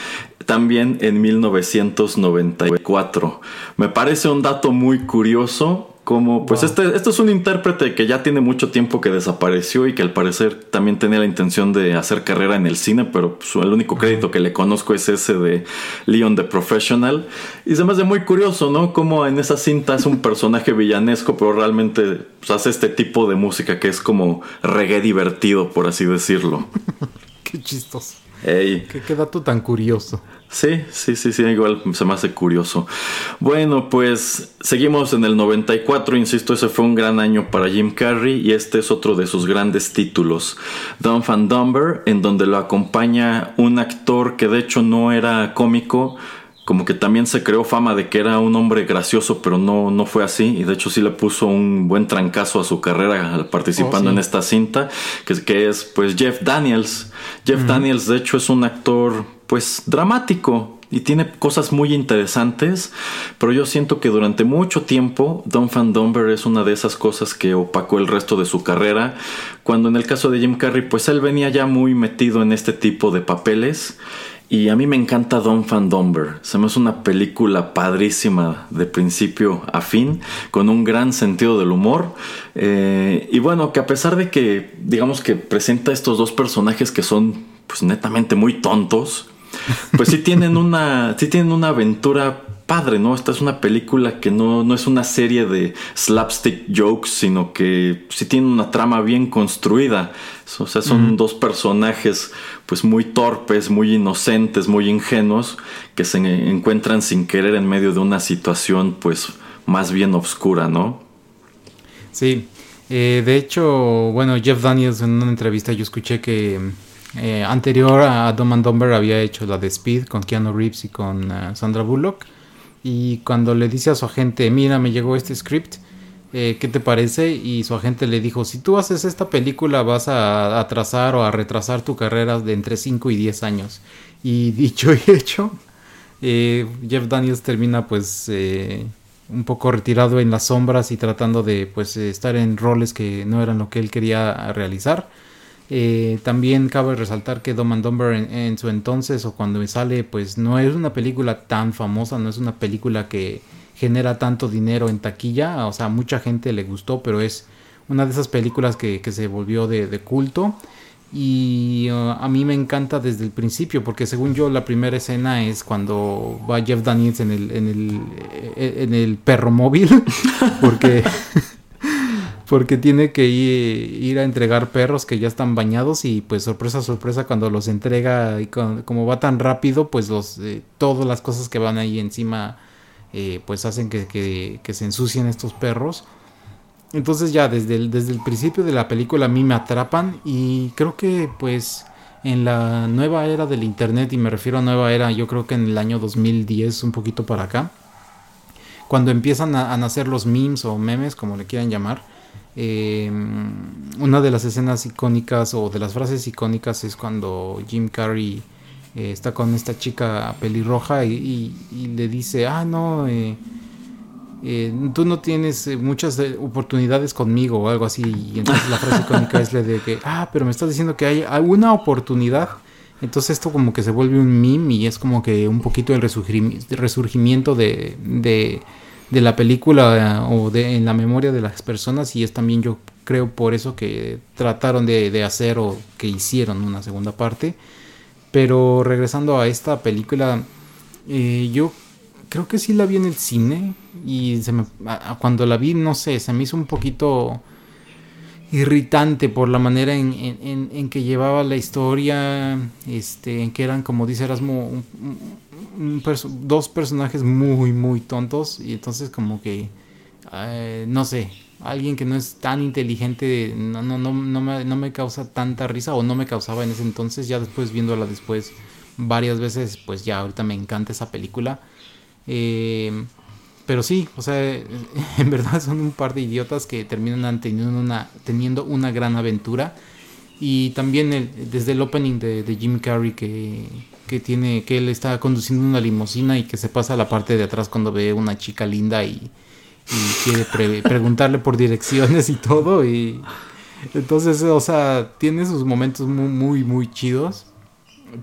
También en 1994. Me parece un dato muy curioso. Como, pues este, este es un intérprete que ya tiene mucho tiempo que desapareció y que al parecer también tenía la intención de hacer carrera en el cine, pero pues, el único crédito que le conozco es ese de Leon the Professional. Y se me hace muy curioso, ¿no? Como en esa cinta es un personaje villanesco, pero realmente pues, hace este tipo de música que es como reggae divertido, por así decirlo. Qué chistoso. Ey. Qué, qué dato tan curioso. Sí, sí, sí, sí, igual se me hace curioso. Bueno, pues seguimos en el 94, insisto, ese fue un gran año para Jim Carrey y este es otro de sus grandes títulos, Dumb and Dumber, en donde lo acompaña un actor que de hecho no era cómico, como que también se creó fama de que era un hombre gracioso, pero no, no fue así. Y de hecho sí le puso un buen trancazo a su carrera participando Oh, sí. en esta cinta, que, que es pues Jeff Daniels. Jeff Daniels de hecho es un actor pues dramático. Y tiene cosas muy interesantes, pero yo siento que durante mucho tiempo Dumb and Dumber es una de esas cosas que opacó el resto de su carrera, cuando en el caso de Jim Carrey pues él venía ya muy metido en este tipo de papeles y a mí me encanta Dumb and Dumber. Se me una película padrísima de principio a fin, con un gran sentido del humor. Eh, y bueno, que a pesar de que, digamos que presenta estos dos personajes que son, pues netamente muy tontos, pues sí tienen una, sí tienen una aventura padre, ¿no? Esta es una película que no, no es una serie de slapstick jokes, sino que sí tiene una trama bien construida. O sea, son dos personajes pues muy torpes, muy inocentes, muy ingenuos, que se encuentran sin querer en medio de una situación pues más bien oscura, ¿no? Sí, eh, de hecho, bueno, Jeff Daniels en una entrevista yo escuché que eh, anterior a Dumb and Dumber había hecho la de Speed con Keanu Reeves y con eh, Sandra Bullock. Y cuando le dice a su agente, mira, me llegó este script, eh, ¿qué te parece? Y su agente le dijo, si tú haces esta película vas a atrasar o a retrasar tu carrera de entre 5 y 10 años. Y dicho y hecho, eh, Jeff Daniels termina pues eh, un poco retirado en las sombras y tratando de pues estar en roles que no eran lo que él quería realizar. Eh, también cabe resaltar que Dumb and Dumber en, su entonces o cuando sale pues no es una película tan famosa, no es una película que genera tanto dinero en taquilla, o sea, mucha gente le gustó, pero es una de esas películas que, que se volvió de, de culto. Y uh, a mí me encanta desde el principio, porque según yo la primera escena es cuando va Jeff Daniels en el, en el, eh, en el perro móvil, porque, porque tiene que ir, a entregar perros que ya están bañados y pues sorpresa, sorpresa cuando los entrega y como va tan rápido, pues los, eh, todas las cosas que van ahí encima eh, pues hacen que se ensucien estos perros. Entonces ya desde el, desde el principio de la película a mí me atrapan y creo que pues en la nueva era del internet y me refiero a nueva era yo creo que en el año 2010 un poquito para acá cuando empiezan a, a nacer los memes o memes como le quieran llamar eh, una de las escenas icónicas o de las frases icónicas es cuando Jim Carrey eh, está con esta chica pelirroja y, y- y le dice ah no eh, eh, tú no tienes eh, muchas oportunidades conmigo o algo así. Y entonces la frase icónica es la de que, ah, pero me estás diciendo que hay alguna oportunidad. Entonces esto como que se vuelve un meme y es como que un poquito el resurgimi- resurgimiento de, de, de la película eh, o de, en la memoria de las personas y es también yo creo por eso que trataron de, hacer o que hicieron una segunda parte. Pero regresando a esta película, eh, yo creo que sí la vi en el cine y se me, cuando la vi, no sé, se me hizo un poquito irritante por la manera en, en- que llevaba la historia, este, en que eran, como dice Erasmo, dos personajes muy, muy tontos y entonces como que, eh, no sé, alguien que no es tan inteligente no, no, no, no, me, no me causa tanta risa o no me causaba en ese entonces, ya después viéndola después varias veces, pues ya ahorita me encanta esa película. Eh, pero sí, o sea, en verdad son un par de idiotas que terminan teniendo una, teniendo una gran aventura. Y también el- desde el opening de, de Jim Carrey que, que tiene, que él está conduciendo una limusina y que se pasa a la parte de atrás cuando ve una chica linda y, quiere pre- preguntarle por direcciones y todo. Y entonces, o sea, tiene sus momentos muy, muy, muy chidos.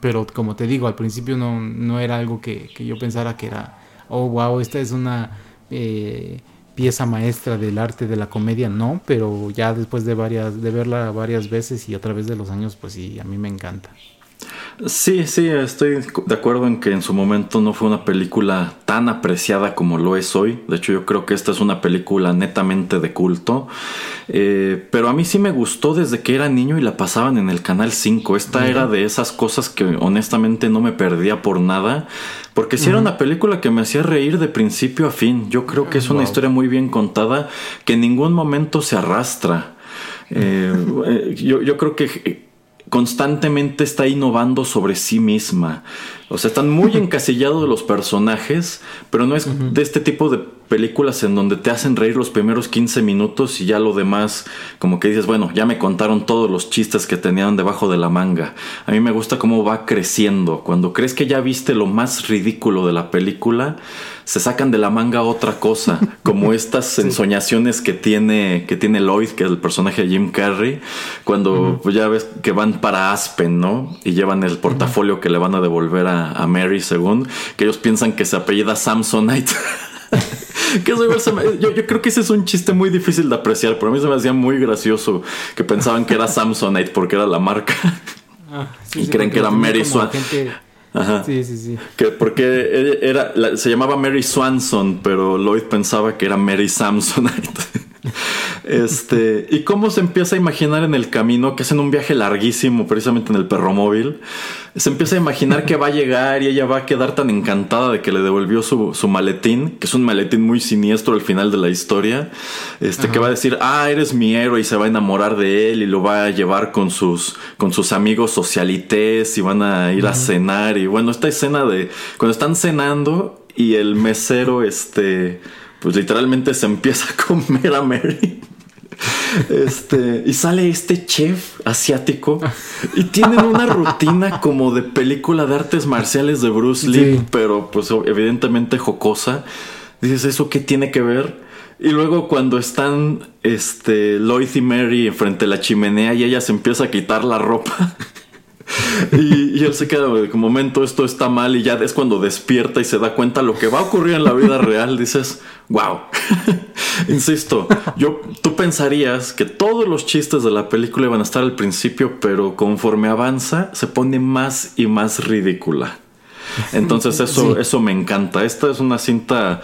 Pero como te digo, al principio no, no era algo que, que yo pensara que era, oh, wow, esta es una eh, pieza maestra del arte de la comedia. No, pero ya después de, varias, de verla varias veces y a través de los años, pues sí, a mí me encanta. Sí, sí, estoy de acuerdo en que en su momento no fue una película tan apreciada como lo es hoy. De hecho, yo creo que esta es una película netamente de culto. Eh, pero a mí sí me gustó desde que era niño y la pasaban en el Canal 5. Esta era de esas cosas que honestamente no me perdía por nada. Porque sí era una película que me hacía reír de principio a fin. Yo creo que es una Wow. historia muy bien contada que en ningún momento se arrastra. Eh, eh, yo, yo creo que constantemente está innovando sobre sí misma. O sea, están muy encasillados los personajes, pero no es de este tipo de películas en donde te hacen reír los primeros 15 minutos y ya lo demás, como que dices, bueno, ya me contaron todos los chistes que tenían debajo de la manga. A mí me gusta cómo va creciendo. Cuando crees que ya viste lo más ridículo de la película, se sacan de la manga otra cosa, como estas ensoñaciones que tiene, que tiene Lloyd, que es el personaje de Jim Carrey, cuando pues, ya ves que van para Aspen, ¿no? Y llevan el portafolio que le van a devolver a, a Mary, según, que ellos piensan que se apellida Samsonite. que eso me- yo, yo creo que ese es un chiste muy difícil de apreciar, pero a mí se me hacía muy gracioso que pensaban que era Samsonite porque era la marca. Y creen que era Mary como Swan. gente- Ajá. Sí, sí, sí. Que porque ella era, la- se llamaba Mary Swanson, pero Lloyd pensaba que era Mary Samsonite. Este, y cómo se empieza a imaginar en el camino que hacen un viaje larguísimo, precisamente en el perromóvil. Se empieza a imaginar que va a llegar y ella va a quedar tan encantada de que le devolvió su, su maletín, que es un maletín muy siniestro al final de la historia. Este, que va a decir, ah, eres mi héroe, y se va a enamorar de él y lo va a llevar con sus, con sus amigos socialites y van a ir a cenar. Y bueno, esta escena de cuando están cenando y el mesero, este, pues literalmente se empieza a comer a Mary. Este, y sale este chef asiático y tienen una rutina como de película de artes marciales de Bruce Lee, Sí. pero pues evidentemente jocosa. Dices, ¿eso qué tiene que ver? Y luego cuando están este, Lloyd y Mary frente a la chimenea y ella se empieza a quitar la ropa. Y, y él se queda de momento esto está mal y ya es cuando despierta y se da cuenta lo que va a ocurrir en la vida real. Dices wow insisto yo tú pensarías que todos los chistes de la película iban a estar al principio pero conforme avanza se pone más y más ridícula. Entonces eso Sí. eso me encanta. Esta es una cinta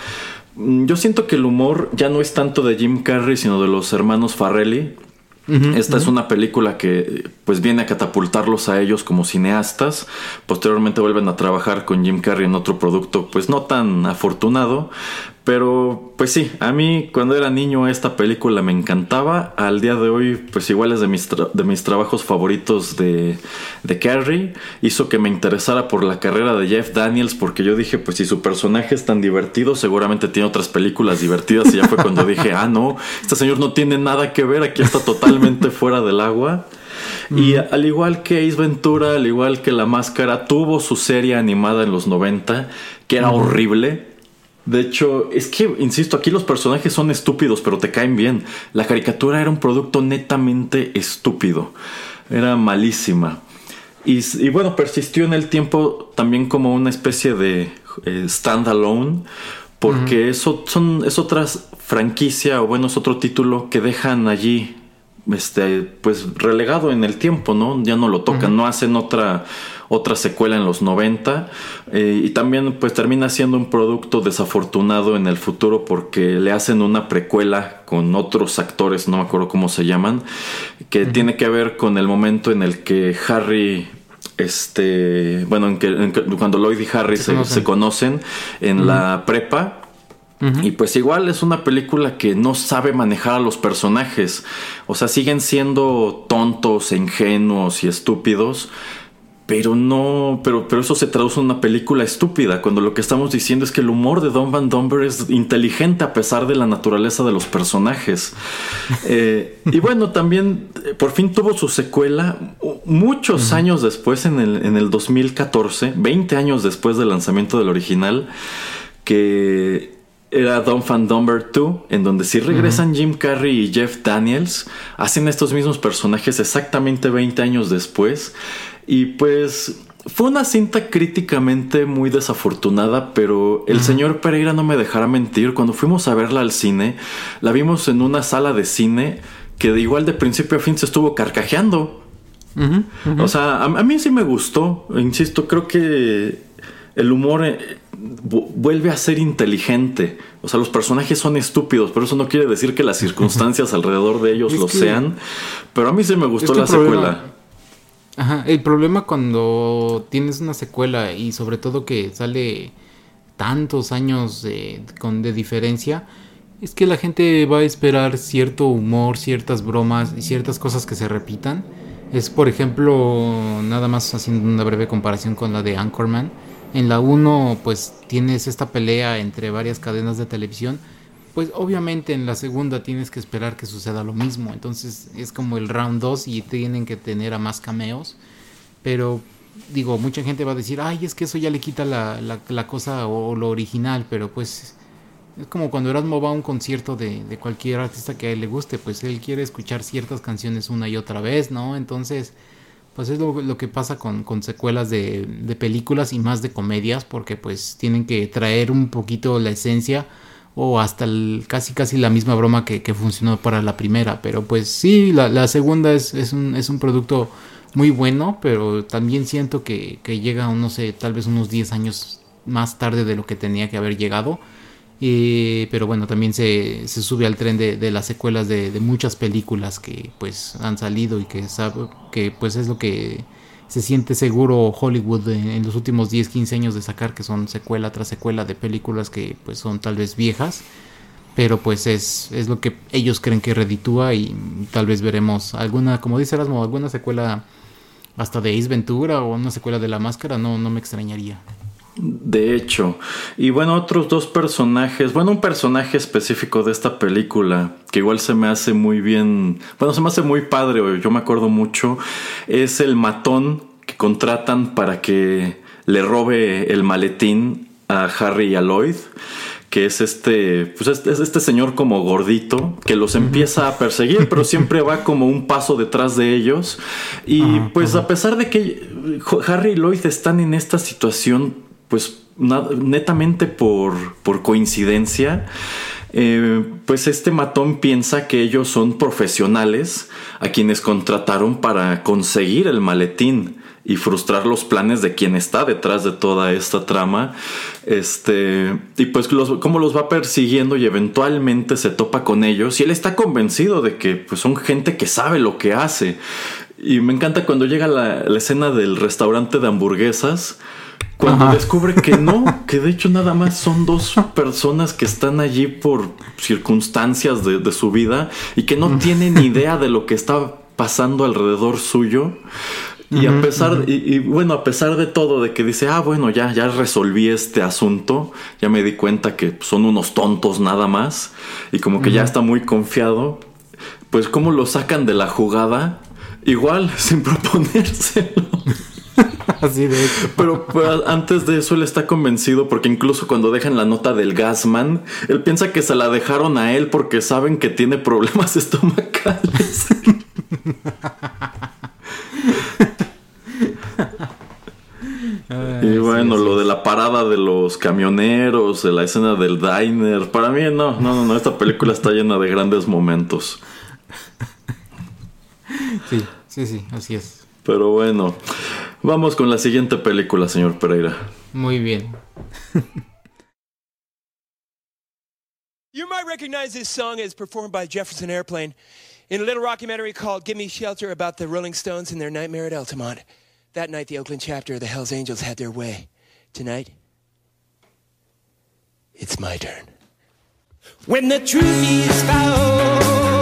mm, yo siento que el humor ya no es tanto de Jim Carrey sino de los hermanos Farrelly esta es una película que pues viene a catapultarlos a ellos como cineastas. Posteriormente vuelven a trabajar con Jim Carrey en otro producto pues no tan afortunado. Pero pues sí, a mí cuando era niño esta película me encantaba. Al día de hoy pues igual es de mis, tra- de mis trabajos favoritos de, de Carrey. Hizo que me interesara por la carrera de Jeff Daniels porque yo dije pues si su personaje es tan divertido seguramente tiene otras películas divertidas. Y ya fue cuando dije ah no, este señor no tiene nada que ver, aquí está totalmente fuera del agua. Y al igual que Ace Ventura, al igual que La Máscara, tuvo su serie animada en los 90, que era horrible. De hecho, es que, insisto, aquí los personajes son estúpidos, pero te caen bien. La caricatura era un producto netamente estúpido. Era malísima. Y, bueno, persistió en el tiempo también como una especie de eh, standalone, porque eso son, es otra franquicia, o bueno, es otro título que dejan allí este pues relegado en el tiempo, ¿no? Ya no lo tocan, no hacen otra otra secuela en los 90 eh, y también pues termina siendo un producto desafortunado en el futuro porque le hacen una precuela con otros actores, no me acuerdo cómo se llaman, que tiene que ver con el momento en el que Harry este bueno en que, en que- cuando Lloyd y Harry Se se, conocen. se conocen en la prepa y pues igual es una película que no sabe manejar a los personajes. O sea, siguen siendo tontos, e ingenuos y estúpidos. Pero no, pero, pero eso se traduce en una película estúpida, cuando lo que estamos diciendo es que el humor de Don Van Dumber es inteligente a pesar de la naturaleza de los personajes. Eh, y bueno, también eh, por fin tuvo su secuela muchos años después, en el, en el 2014, 20 años después del lanzamiento del original, que era Don Van Dumber 2, en donde si regresan Jim Carrey y Jeff Daniels, hacen estos mismos personajes exactamente 20 años después. Y pues fue una cinta críticamente muy desafortunada, pero el señor Pereira no me dejará mentir. Cuando fuimos a verla al cine, la vimos en una sala de cine que de igual de principio a fin se estuvo carcajeando. O sea, a, a mí sí me gustó. Insisto, creo que el humor eh, vu- vuelve a ser inteligente. O sea, los personajes son estúpidos, pero eso no quiere decir que las circunstancias alrededor de ellos Es lo que- sean. Pero a mí sí me gustó que la problema- secuela. Ajá, el problema cuando tienes una secuela y sobre todo que sale tantos años de, con, de diferencia, es que la gente va a esperar cierto humor, ciertas bromas y ciertas cosas que se repitan. Es, por ejemplo, nada más haciendo una breve comparación con la de Anchorman. En la 1, pues tienes esta pelea entre varias cadenas de televisión. Pues obviamente en la segunda tienes que esperar que suceda lo mismo. Entonces es como el round 2 y tienen que tener a más cameos. Pero digo, mucha gente va a decir, ay, es que eso ya le quita la, la- la cosa o, lo original. Pero pues es como cuando Erasmo va a un concierto de, de cualquier artista que a él le guste. Pues él quiere escuchar ciertas canciones una y otra vez, ¿no? Entonces... Pues es lo, que pasa con, con secuelas de, de películas y más de comedias, porque pues tienen que traer un poquito la esencia o hasta casi casi la misma broma que, que funcionó para la primera. Pero pues sí, la, la segunda es, es, un, es un producto muy bueno, pero también siento que, que llega, no sé, tal vez unos 10 años más tarde de lo que tenía que haber llegado. Eh, pero bueno, también se, se sube al tren de, las secuelas de, de muchas películas que pues han salido y que que pues es lo que se siente seguro Hollywood en, en los últimos 10, 15 años de sacar, que son secuela tras secuela de películas que pues son tal vez viejas, pero pues es, es lo que ellos creen que reditúa y tal vez veremos alguna, como dice Erasmo, alguna secuela hasta de Ace Ventura o una secuela de La Máscara, no, no me extrañaría. De hecho, y bueno, otros dos personajes, bueno, un personaje específico de esta película que igual se me hace muy bien, bueno, se me hace muy padre, yo me acuerdo mucho, es el matón que contratan para que le robe el maletín a Harry y a Lloyd, que es este, pues es, es este señor como gordito que los empieza a perseguir, pero siempre va como un paso detrás de ellos. Y pues a pesar de que Harry y Lloyd están en esta situación, pues netamente por, por coincidencia, eh, pues este matón piensa que ellos son profesionales a quienes contrataron para conseguir el maletín y frustrar los planes de quien está detrás de toda esta trama. Este, y pues los, cómo los va persiguiendo y eventualmente se topa con ellos y él está convencido de que pues, son gente que sabe lo que hace. Y me encanta cuando llega la escena del restaurante de hamburguesas. Cuando Ajá. descubre que no, que de hecho nada más son dos personas que están allí por circunstancias de, de su vida y que no tienen idea de lo que está pasando alrededor suyo. Y a pesar, y, y bueno, a pesar de todo, de que dice, ah, bueno, ya, ya resolví este asunto, ya me di cuenta que son unos tontos nada más, y como que ya está muy confiado, pues cómo lo sacan de la jugada, igual, sin proponérselo. Así de hecho. Pero pues, antes de eso él está convencido porque incluso cuando dejan la nota del gasman, él piensa que se la dejaron a él porque saben que tiene problemas estomacales. y bueno, lo de la parada de los camioneros, de la escena del diner, para mí no, no, no, no, esta película está llena de grandes momentos. Sí, sí, sí, así es. Pero bueno, Vamos con la siguiente película, señor Pereira. Muy bien. You might recognize this song as performed by Jefferson Airplane in a little documentary called Give Me Shelter about the Rolling Stones and their nightmare at Altamont. That night, the Oakland chapter of the Hells Angels had their way. Tonight, it's my turn. When the truth is found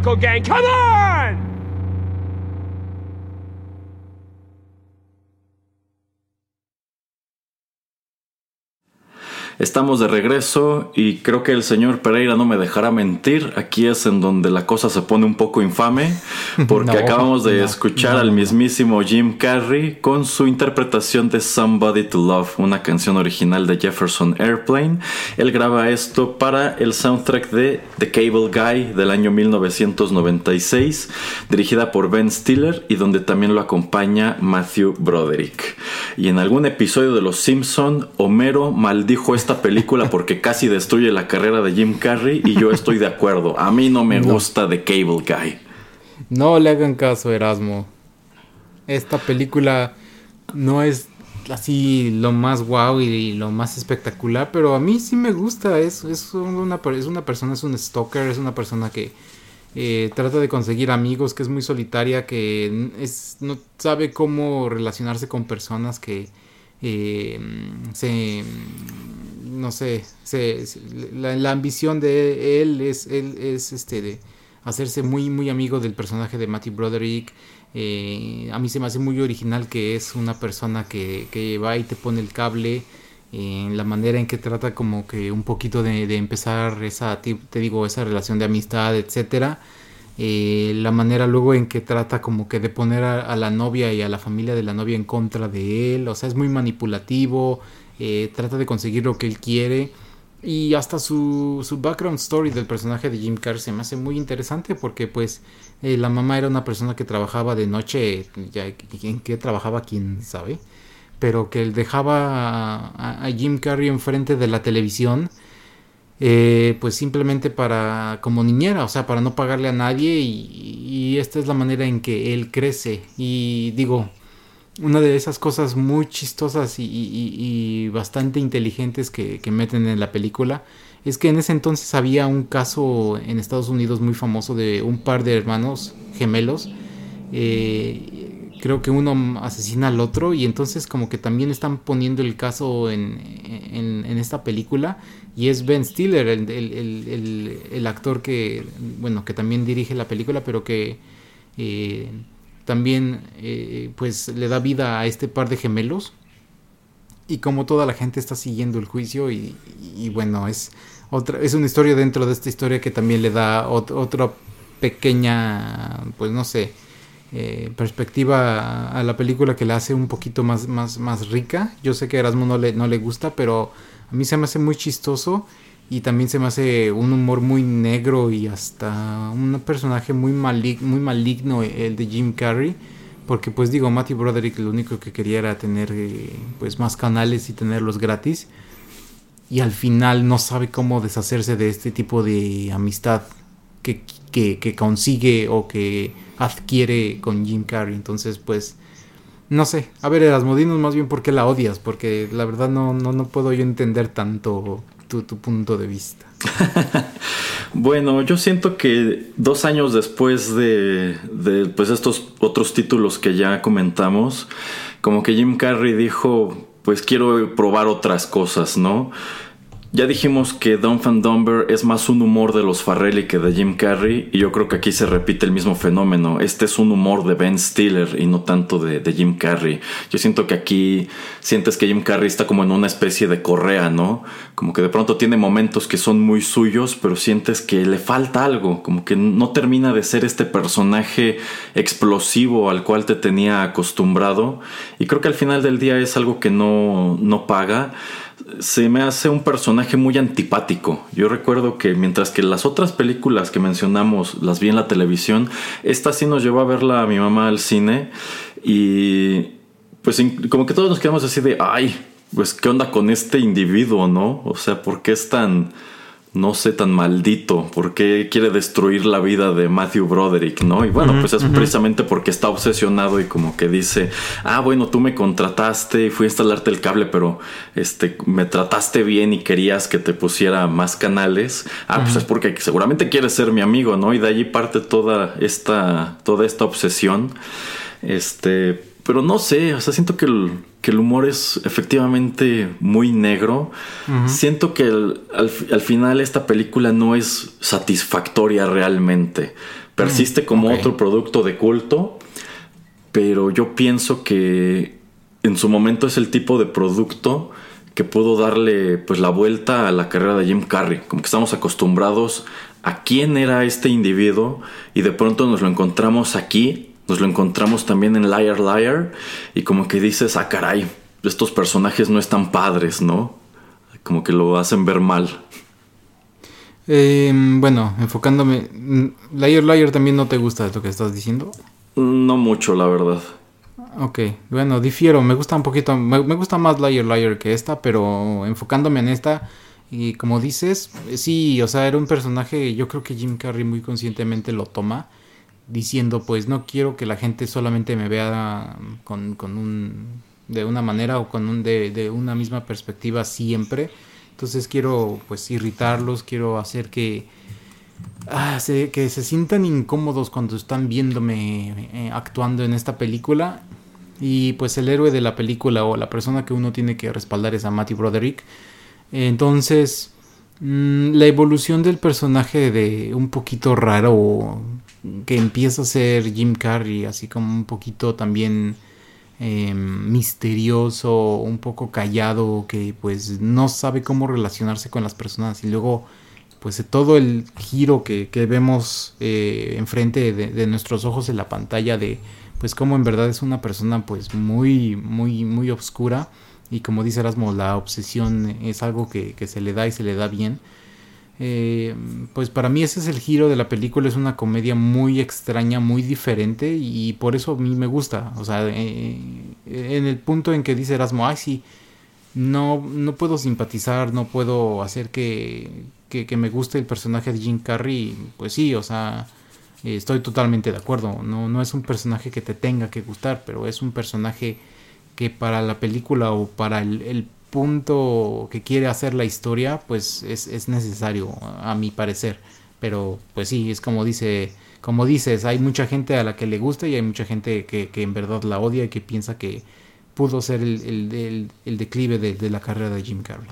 gang. Estamos de regreso y creo que el señor Pereira no me dejará mentir. Aquí es en donde la cosa se pone un poco infame porque No, acabamos de no, escuchar no, al mismísimo Jim Carrey con su interpretación de Somebody to Love, una canción original de Jefferson Airplane. Él graba esto para el soundtrack de The Cable Guy del año 1996, dirigida por Ben Stiller y donde también lo acompaña Matthew Broderick. Y en algún episodio de Los Simpson, Homero maldijo esta película porque casi destruye la carrera de Jim Carrey y yo estoy de acuerdo. A mí no me gusta The Cable Guy. No le hagan caso, Erasmo. Esta película no es así lo más guau y lo más espectacular, pero a mí sí me gusta. Es, es, una, es una persona, es un stalker, es una persona que eh, trata de conseguir amigos, que es muy solitaria, que es, no sabe cómo relacionarse con personas que eh, se no sé, se, se- la, la ambición de él es, él es este de hacerse muy, muy amigo del personaje de Matthew Broderick. Eh, a mí se me hace muy original que es una persona que, que va y te pone el cable. eh, la manera en que trata como que un poquito de, de empezar esa, te digo, esa relación de amistad, etcétera. Eh, la manera luego en que trata como que de poner a, a la novia y a la familia de la novia en contra de él, o sea, es muy manipulativo, eh, trata de conseguir lo que él quiere y hasta su, su background story del personaje de Jim Carrey se me hace muy interesante porque pues eh, la mamá era una persona que trabajaba de noche, ya en qué trabajaba quién sabe, pero que él dejaba a, Jim Carrey enfrente de la televisión eh, pues simplemente para como niñera, o sea, para no pagarle a nadie y esta es la manera en que él crece. Y digo, una de esas cosas muy chistosas y, bastante inteligentes que, meten en la película es que en ese entonces había un caso en Estados Unidos muy famoso de un par de hermanos gemelos eh, creo que uno asesina al otro y entonces como que también están poniendo el caso en, esta película y es Ben Stiller, el, el- el- el- el actor que, bueno, que también dirige la película, pero que eh, también eh, pues le da vida a este par de gemelos y como toda la gente está siguiendo el juicio y, bueno, es otra es una historia dentro de esta historia que también le da ot- otra pequeña, pues no sé, eh, perspectiva a, a la película que la hace un poquito más, más, más rica. Yo sé que a Erasmo no le, no le gusta, pero a mí se me hace muy chistoso y también se me hace un humor muy negro y hasta un personaje muy, muy maligno el de Jim Carrey. Porque pues digo, Matthew Broderick lo único que quería era tener eh, pues más canales y tenerlos gratis. Y al final no sabe cómo deshacerse de este tipo de amistad que, que, que consigue o que adquiere con Jim Carrey. Entonces pues no sé. A ver, Erasmo, dinos más bien por qué la odias. Porque la verdad no, no, no puedo yo entender tanto tu, punto de vista. Bueno, yo siento que dos años después de, de, pues estos otros títulos que ya comentamos, como que Jim Carrey dijo, pues quiero probar otras cosas, ¿no? Ya dijimos que and Dumber es más un humor de los Farrelly que de Jim Carrey y yo creo que aquí se repite el mismo fenómeno. Este es un humor de Ben Stiller y no tanto de, de Jim Carrey. Yo siento que aquí sientes que Jim Carrey está como en una especie de correa, ¿no? Como que de pronto tiene momentos que son muy suyos, pero sientes que le falta algo, como que no termina de ser este personaje explosivo al cual te tenía acostumbrado y creo que al final del día es algo que no, no paga se me hace un personaje muy antipático. Yo recuerdo que mientras que las otras películas que mencionamos las vi en la televisión, esta sí nos llevó a verla a mi mamá al cine y pues como que todos nos quedamos así de, ay, pues qué onda con este individuo, ¿no? O sea, ¿por qué es tan, no sé, tan maldito? ¿Por qué quiere destruir la vida de Matthew Broderick, ¿no? Y bueno, pues es precisamente porque está obsesionado y como que dice, ah, bueno, tú me contrataste y fui a instalarte el cable, pero este, me trataste bien y querías que te pusiera más canales. Ah, pues es porque seguramente quieres ser mi amigo, ¿no? Y de allí parte toda esta, toda esta obsesión. Este, pero no sé, o sea, siento que el, que el humor es efectivamente muy negro. Siento que el- al, al final esta película no es satisfactoria realmente. Persiste como ok. otro producto de culto, pero yo pienso que en su momento es el tipo de producto que pudo darle pues la vuelta a la carrera de Jim Carrey. Como que estamos acostumbrados a quién era este individuo y de pronto nos lo encontramos aquí, nos lo encontramos también en Liar Liar y como que dices, ah caray, estos personajes no están padres, ¿no? Como que lo hacen ver mal. Eh, bueno, enfocándome. mm, Liar Liar también no te gusta lo que estás diciendo. No mucho, la verdad. Ok, bueno, difiero, me gusta un poquito, me, me gusta más Liar Liar que esta, pero enfocándome en esta, y como dices, eh, sí, o sea, era un personaje, yo creo que Jim Carrey muy conscientemente lo toma, diciendo, pues no quiero que la gente solamente me vea con, con un, de una manera o con un, de, de una misma perspectiva siempre, entonces quiero, pues, irritarlos, quiero hacer que, ah, se- que se sientan incómodos cuando están viéndome eh, actuando en esta película. Y pues el héroe de la película o la persona que uno tiene que respaldar es a Matthew Broderick. Entonces, Mm, la evolución del personaje de un poquito raro que empieza a ser Jim Carrey, así como un poquito también eh, misterioso, un poco callado, que pues no sabe cómo relacionarse con las personas. Y luego pues todo el giro que, que vemos eh, enfrente de, nuestros ojos en la pantalla de pues como en verdad es una persona pues muy muy muy oscura. Y como dice Erasmo la obsesión es algo que, que se le da y se le da bien eh, pues para mí ese es el giro de la película, es una comedia muy extraña, muy diferente y por eso a mí me gusta. O sea, eh, en el punto en que dice Erasmo, ay sí, no, no puedo simpatizar, no puedo hacer que, que, me guste el personaje de Jim Carrey, pues sí, o sea, eh, estoy totalmente de acuerdo. No, no es un personaje que te tenga que gustar, pero es un personaje que para la película o para el, el punto que quiere hacer la historia, pues es, es, necesario, a mi parecer. Pero pues sí, es como dice, como dices, hay mucha gente a la que le gusta y hay mucha gente que, que en verdad la odia y que piensa que pudo ser el, el, el, el declive de, de, la carrera de Jim Carrey.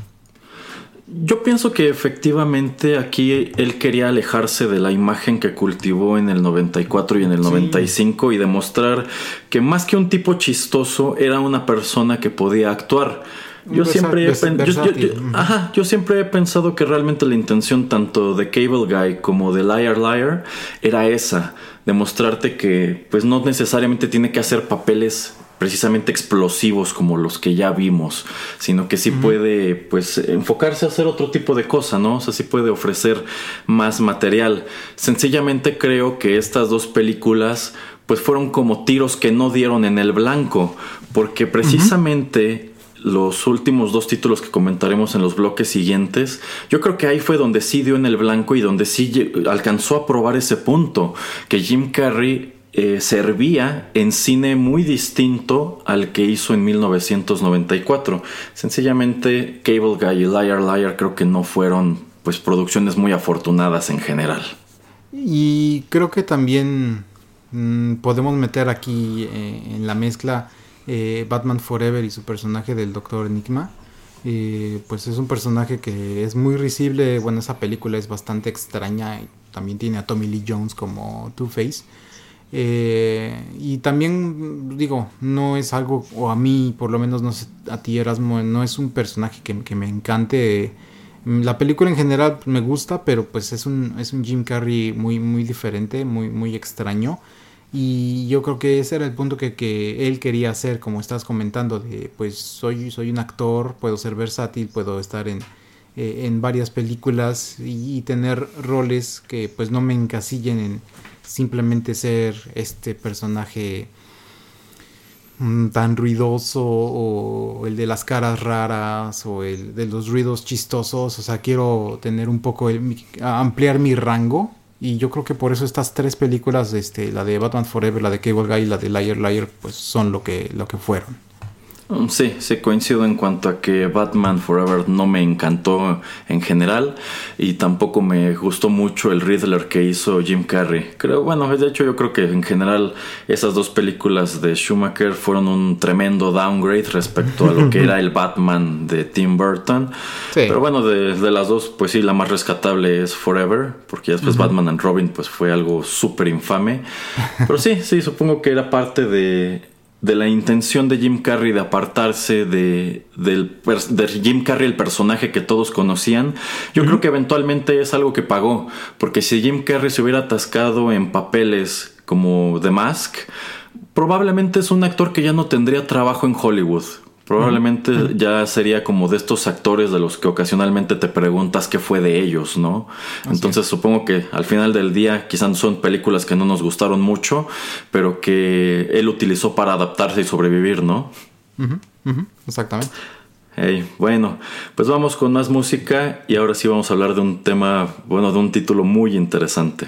Yo pienso que efectivamente aquí él quería alejarse de la imagen que cultivó en el 94 y en el 95 sí. y demostrar que más que un tipo chistoso era una persona que podía actuar yo siempre, he yo, yo, yo, ajá, yo siempre he pensado que realmente la intención tanto de Cable Guy como de Liar Liar era esa, demostrarte que pues no necesariamente tiene que hacer papeles precisamente explosivos como los que ya vimos, sino que sí uh -huh. puede pues enfocarse a hacer otro tipo de cosa, ¿no? O sea, sí puede ofrecer más material. Sencillamente creo que estas dos películas pues fueron como tiros que no dieron en el blanco, porque precisamente uh -huh los últimos dos títulos que comentaremos en los bloques siguientes, yo creo que ahí fue donde sí dio en el blanco y donde sí alcanzó a probar ese punto, que Jim Carrey eh, servía en cine muy distinto al que hizo en 1994. Sencillamente Cable Guy y Liar Liar creo que no fueron pues producciones muy afortunadas en general. Y creo que también mmm, podemos meter aquí eh, en la mezcla eh, Batman Forever y su personaje del Doctor Enigma. Pues es un personaje que es muy risible. Bueno, esa película es bastante extraña. Y también tiene a Tommy Lee Jones como Two-Face. Eh, y también digo, no es algo, o a mí por lo menos no sé, a ti Erasmo, no es un personaje que, que me encante. La película en general me gusta, pero pues es un, es un Jim Carrey muy, muy diferente, muy, muy extraño. Y yo creo que ese era el punto que, que, él quería hacer, como estás comentando, de pues soy, soy un actor, puedo ser versátil, puedo estar en, eh, en varias películas y, tener roles que pues no me encasillen en simplemente ser este personaje mm, tan ruidoso o el de las caras raras o el de los ruidos chistosos, o sea, quiero tener un poco, ampliar mi rango y yo creo que por eso estas tres películas, este, la de Batman Forever, la de Cable Guy y la de Liar Liar, pues son lo que, lo que fueron. Sí, sí, coincido en cuanto a que Batman Forever no me encantó en general y tampoco me gustó mucho el Riddler que hizo Jim Carrey. Creo, bueno, de hecho yo creo que en general esas dos películas de Schumacher fueron un tremendo downgrade respecto a lo que era el Batman de Tim Burton. Sí. Pero bueno, de, de, las dos, pues sí, la más rescatable es Forever, porque después uh -huh. Batman and Robin pues fue algo súper infame. Pero sí, sí, supongo que era parte de de la intención de Jim Carrey de apartarse de, de, de Jim Carrey, el personaje que todos conocían, yo uh -huh. creo que eventualmente es algo que pagó, porque si Jim Carrey se hubiera atascado en papeles como The Mask, probablemente es un actor que ya no tendría trabajo en Hollywood. Probablemente ya sería como de estos actores de los que ocasionalmente te preguntas qué fue de ellos, ¿no? Así Entonces es. supongo que al final del día quizás son películas que no nos gustaron mucho, pero que él utilizó para adaptarse y sobrevivir, ¿no? Uh -huh. Uh -huh. Exactamente. Hey, bueno, pues vamos con más música y ahora sí vamos a hablar de un tema, bueno, de un título muy interesante.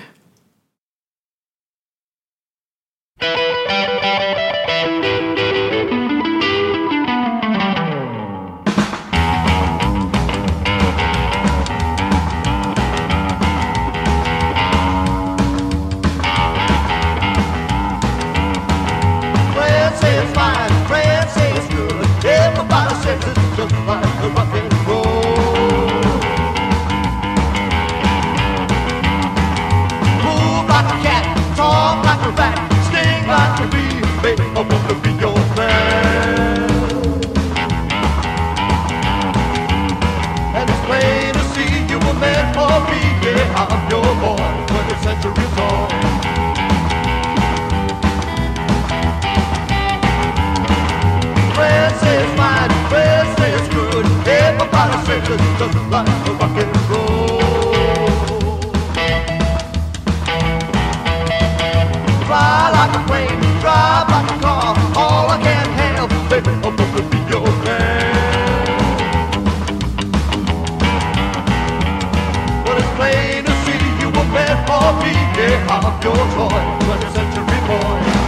Your toy, 20th century boy.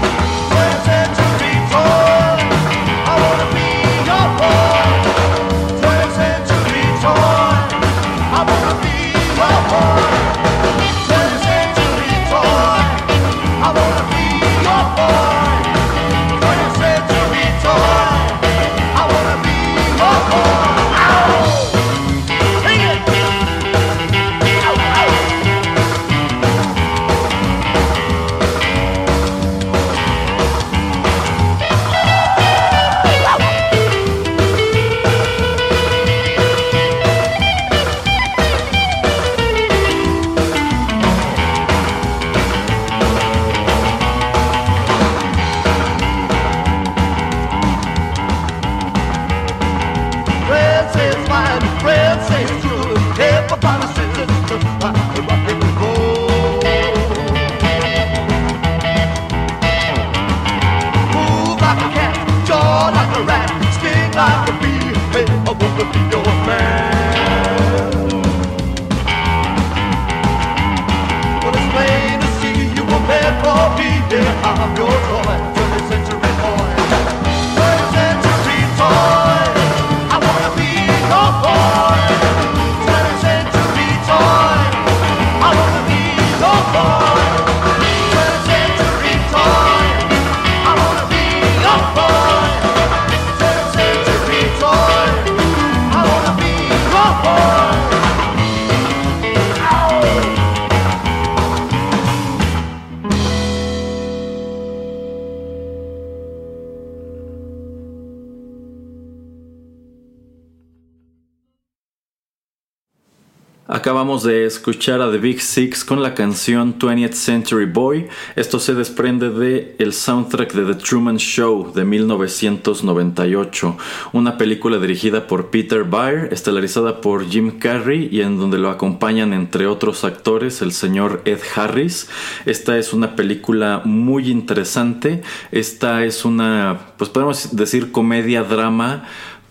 Acabamos de escuchar a The Big Six con la canción 20th Century Boy. Esto se desprende de el soundtrack de The Truman Show de 1998, una película dirigida por Peter Baer, estelarizada por Jim Carrey y en donde lo acompañan entre otros actores el señor Ed Harris. Esta es una película muy interesante. Esta es una, pues podemos decir comedia drama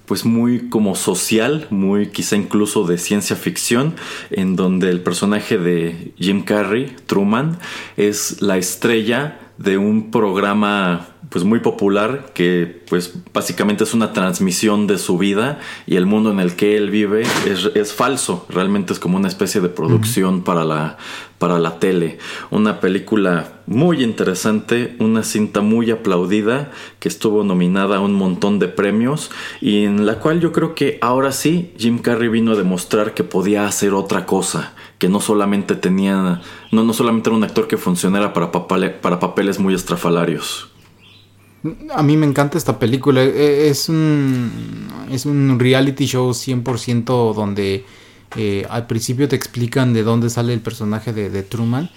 pues muy como social, muy quizá incluso de ciencia ficción, en donde el personaje de Jim Carrey, Truman, es la estrella de un programa pues muy popular que pues básicamente es una transmisión de su vida y el mundo en el que él vive es, es falso, realmente es como una especie de producción para la para la tele, una película muy interesante, una cinta muy aplaudida que estuvo nominada a un montón de premios y en la cual yo creo que ahora sí Jim Carrey vino a demostrar que podía hacer otra cosa, que no solamente tenía, no, no solamente era un actor que funcionara para, papale- para papeles muy estrafalarios. A mí me encanta esta película. E- Es un, es un reality show 100% donde eh, al principio te explican de dónde sale el personaje de, Truman.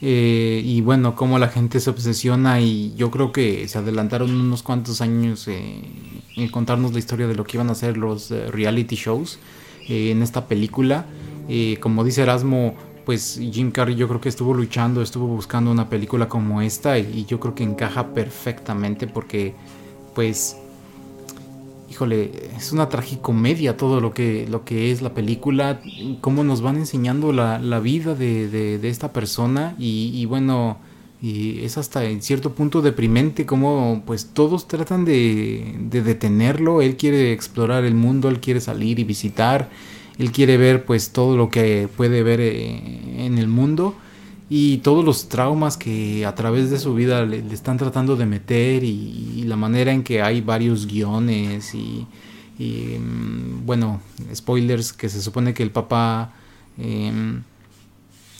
eh, y bueno, cómo la gente se obsesiona y yo creo que se adelantaron unos cuantos años eh, en contarnos la historia de lo que iban a ser los eh, reality shows en esta película. Como dice Erasmo, pues Jim Carrey yo creo que estuvo luchando, estuvo buscando una película como esta y, yo creo que encaja perfectamente porque pues híjole, es una tragicomedia todo lo que, lo que es la película, cómo nos van enseñando la, la vida de, de- esta persona y, y bueno, y es hasta en cierto punto deprimente como pues todos tratan de, de detenerlo, él quiere explorar el mundo, él quiere salir y visitar, él quiere ver pues todo lo que puede ver eh, en el mundo y todos los traumas que a través de su vida le, están tratando de meter y, la manera en que hay varios guiones y, mm, bueno, spoilers que se supone que el papá em,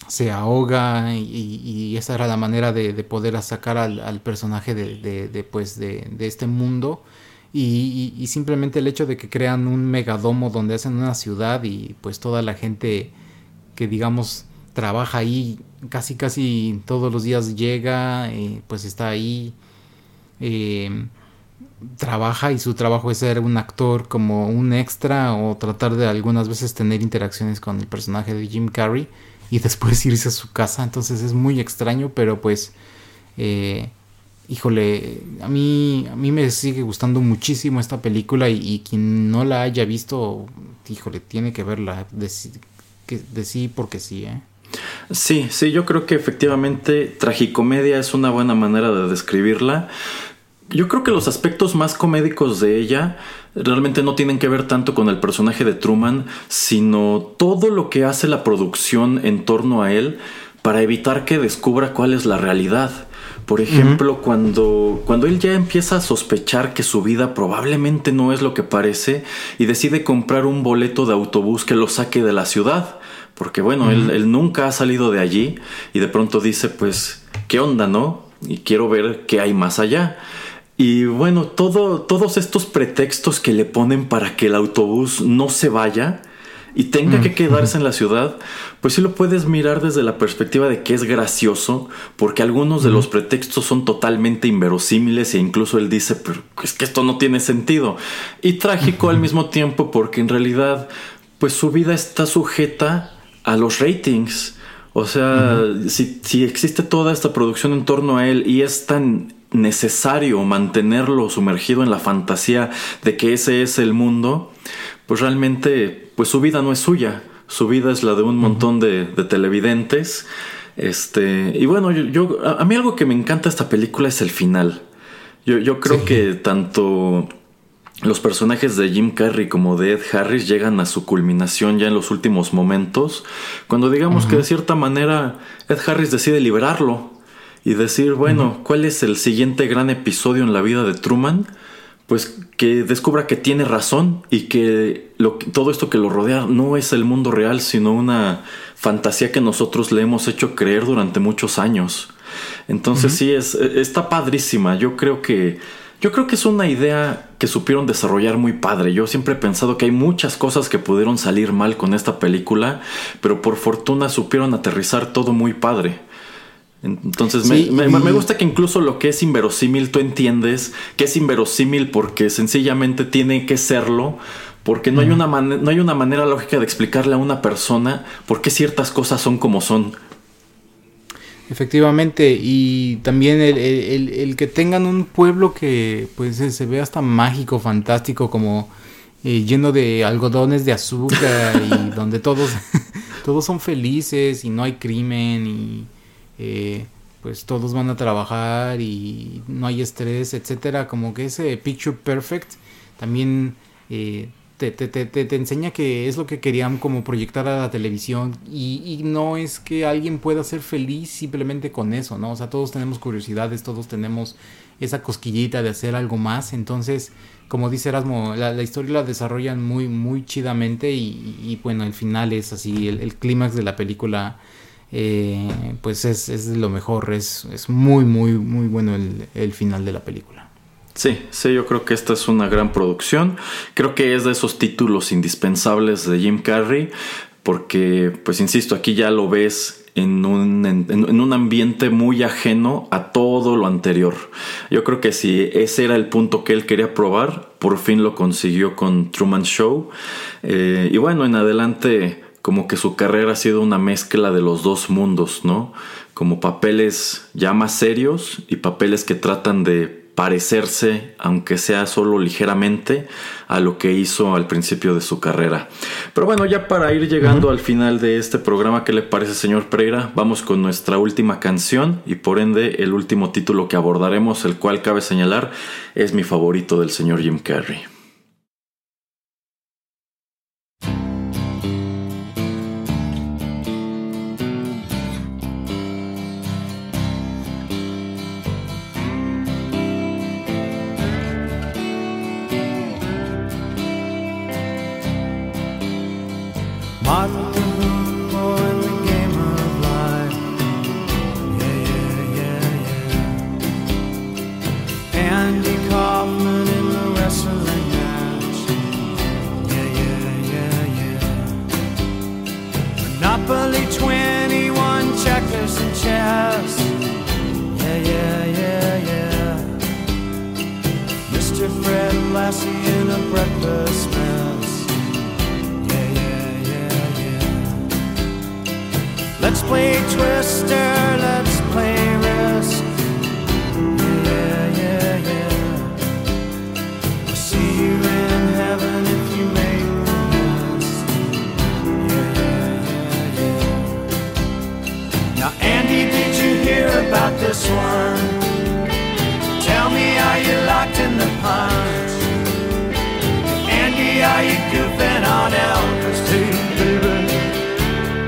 se ahoga y, esa era la manera de, de poder sacar al, personaje de, de- pues, de este mundo y, y- y simplemente el hecho de que crean un megadomo donde hacen una ciudad y pues toda la gente que digamos trabaja ahí casi casi todos los días llega eh, pues está ahí eh, trabaja y su trabajo es ser un actor como un extra o tratar de algunas veces tener interacciones con el personaje de Jim Carrey y después irse a su casa. Entonces es muy extraño, pero pues, eh, híjole, a mí, a mí me sigue gustando muchísimo esta película y, quien no la haya visto, híjole, tiene que verla de, de sí porque sí, ¿eh? Sí, sí, yo creo que efectivamente tragicomedia es una buena manera de describirla. Yo creo que los aspectos más comédicos de ella realmente no tienen que ver tanto con el personaje de Truman, sino todo lo que hace la producción en torno a él para evitar que descubra cuál es la realidad. Por ejemplo, cuando, cuando él ya empieza a sospechar que su vida probablemente no es lo que parece y decide comprar un boleto de autobús que lo saque de la ciudad. Porque bueno, él, él nunca ha salido de allí y de pronto dice, pues, ¿qué onda, no? Y quiero ver qué hay más allá. Y bueno, todo, todos estos pretextos que le ponen para que el autobús no se vaya y tenga que quedarse en la ciudad, pues sí lo puedes mirar desde la perspectiva de que es gracioso, porque algunos de los pretextos son totalmente inverosímiles e incluso él dice, pero es que esto no tiene sentido. Y trágico al mismo tiempo porque en realidad, pues su vida está sujeta a los ratings. O sea, si, si existe toda esta producción en torno a él y es tan necesario mantenerlo sumergido en la fantasía de que ese es el mundo, pues realmente, pues su vida no es suya. Su vida es la de un montón de, de televidentes. Este, y bueno, yo, yo- a, a mí algo que me encanta esta película es el final. Yo, yo creo Sí. que tanto los personajes de Jim Carrey como de Ed Harris llegan a su culminación ya en los últimos momentos, cuando digamos que de cierta manera Ed Harris decide liberarlo y decir, bueno, ¿cuál es el siguiente gran episodio en la vida de Truman? Pues que descubra que tiene razón y que lo, todo esto que lo rodea no es el mundo real, sino una fantasía que nosotros le hemos hecho creer durante muchos años. Entonces sí, es, está padrísima. Yo creo que yo creo que es una idea que supieron desarrollar muy padre. Yo siempre he pensado que hay muchas cosas que pudieron salir mal con esta película, pero por fortuna supieron aterrizar todo muy padre. Entonces Sí, me, me- y- me gusta que incluso lo que es inverosímil tú entiendes que es inverosímil porque sencillamente tiene que serlo, porque no, hay una no hay una manera lógica de explicarle a una persona por qué ciertas cosas son como son. Efectivamente, y también el, el- el- el que tengan un pueblo que pues se, se ve hasta mágico, fantástico, como eh, lleno de algodones de azúcar y donde todos, todos son felices y no hay crimen y eh, pues todos van a trabajar y no hay estrés, etcétera, como que ese picture perfect también eh, te, te, te, enseña que es lo que querían como proyectar a la televisión y, y no es que alguien pueda ser feliz simplemente con eso, ¿no? O sea, todos tenemos curiosidades, todos tenemos esa cosquillita de hacer algo más, entonces, como dice Erasmo, la, la historia la desarrollan muy, muy chidamente y, bueno, el final es así, el clímax de la película, eh, pues es, es lo mejor, es, es muy, muy, muy bueno el, el final de la película. Sí, sí, yo creo que esta es una gran producción. Creo que es de esos títulos indispensables de Jim Carrey, porque, pues insisto, aquí ya lo ves en un, en un ambiente muy ajeno a todo lo anterior. Yo creo que si ese era el punto que él quería probar, por fin lo consiguió con Truman Show. Eh, y bueno, en adelante, como que su carrera ha sido una mezcla de los dos mundos, ¿no? Como papeles ya más serios y papeles que tratan de parecerse, aunque sea solo ligeramente, a lo que hizo al principio de su carrera. Pero bueno, ya para ir llegando al final de este programa, ¿qué le parece, señor Pereira? Vamos con nuestra última canción y por ende el último título que abordaremos, el cual cabe señalar es mi favorito del señor Jim Carrey. Lassie in a breakfast mess. Yeah, yeah, yeah, yeah. Let's play Twister, let's play Risk. Yeah, yeah, yeah. I'll see you in heaven if you make the list. Yeah, yeah, yeah, yeah. Now, Andy, did you hear about this one? Tell me, are you locked in the punch? Are you goofing on Elvis too, baby?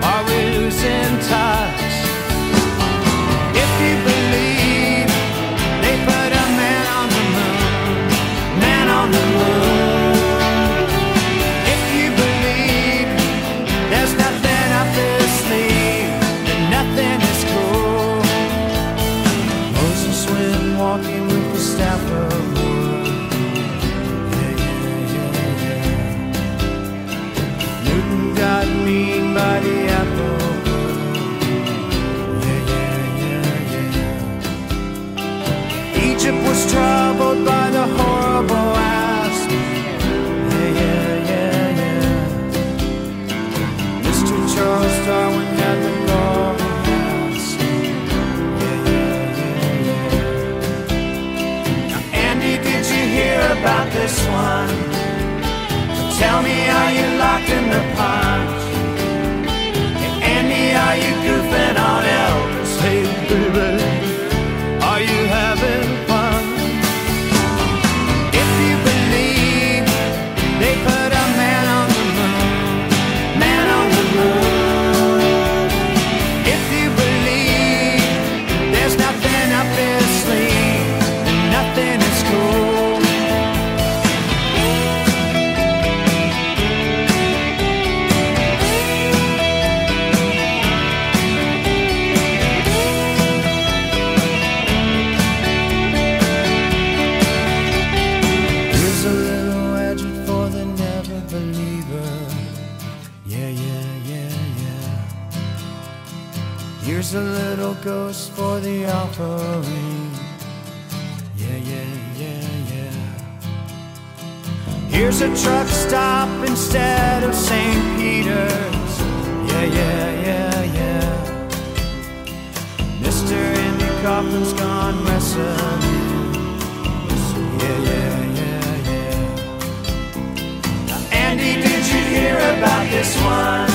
Are we losing touch? Troubled by the horrible asp. Yeah, yeah, yeah, yeah. Mr. Charles Darwin had the golden mask. Yeah, yeah, yeah, yeah. Andy, did you hear about this one? Tell me, are you locked in the punch? The offering. Yeah, yeah, yeah, yeah. Here's a truck stop instead of St. Peter's. Yeah, yeah, yeah, yeah. Mr. Andy Kaufman's gone wrestling. Yeah, yeah, yeah, yeah. Now, Andy, did you hear about this one?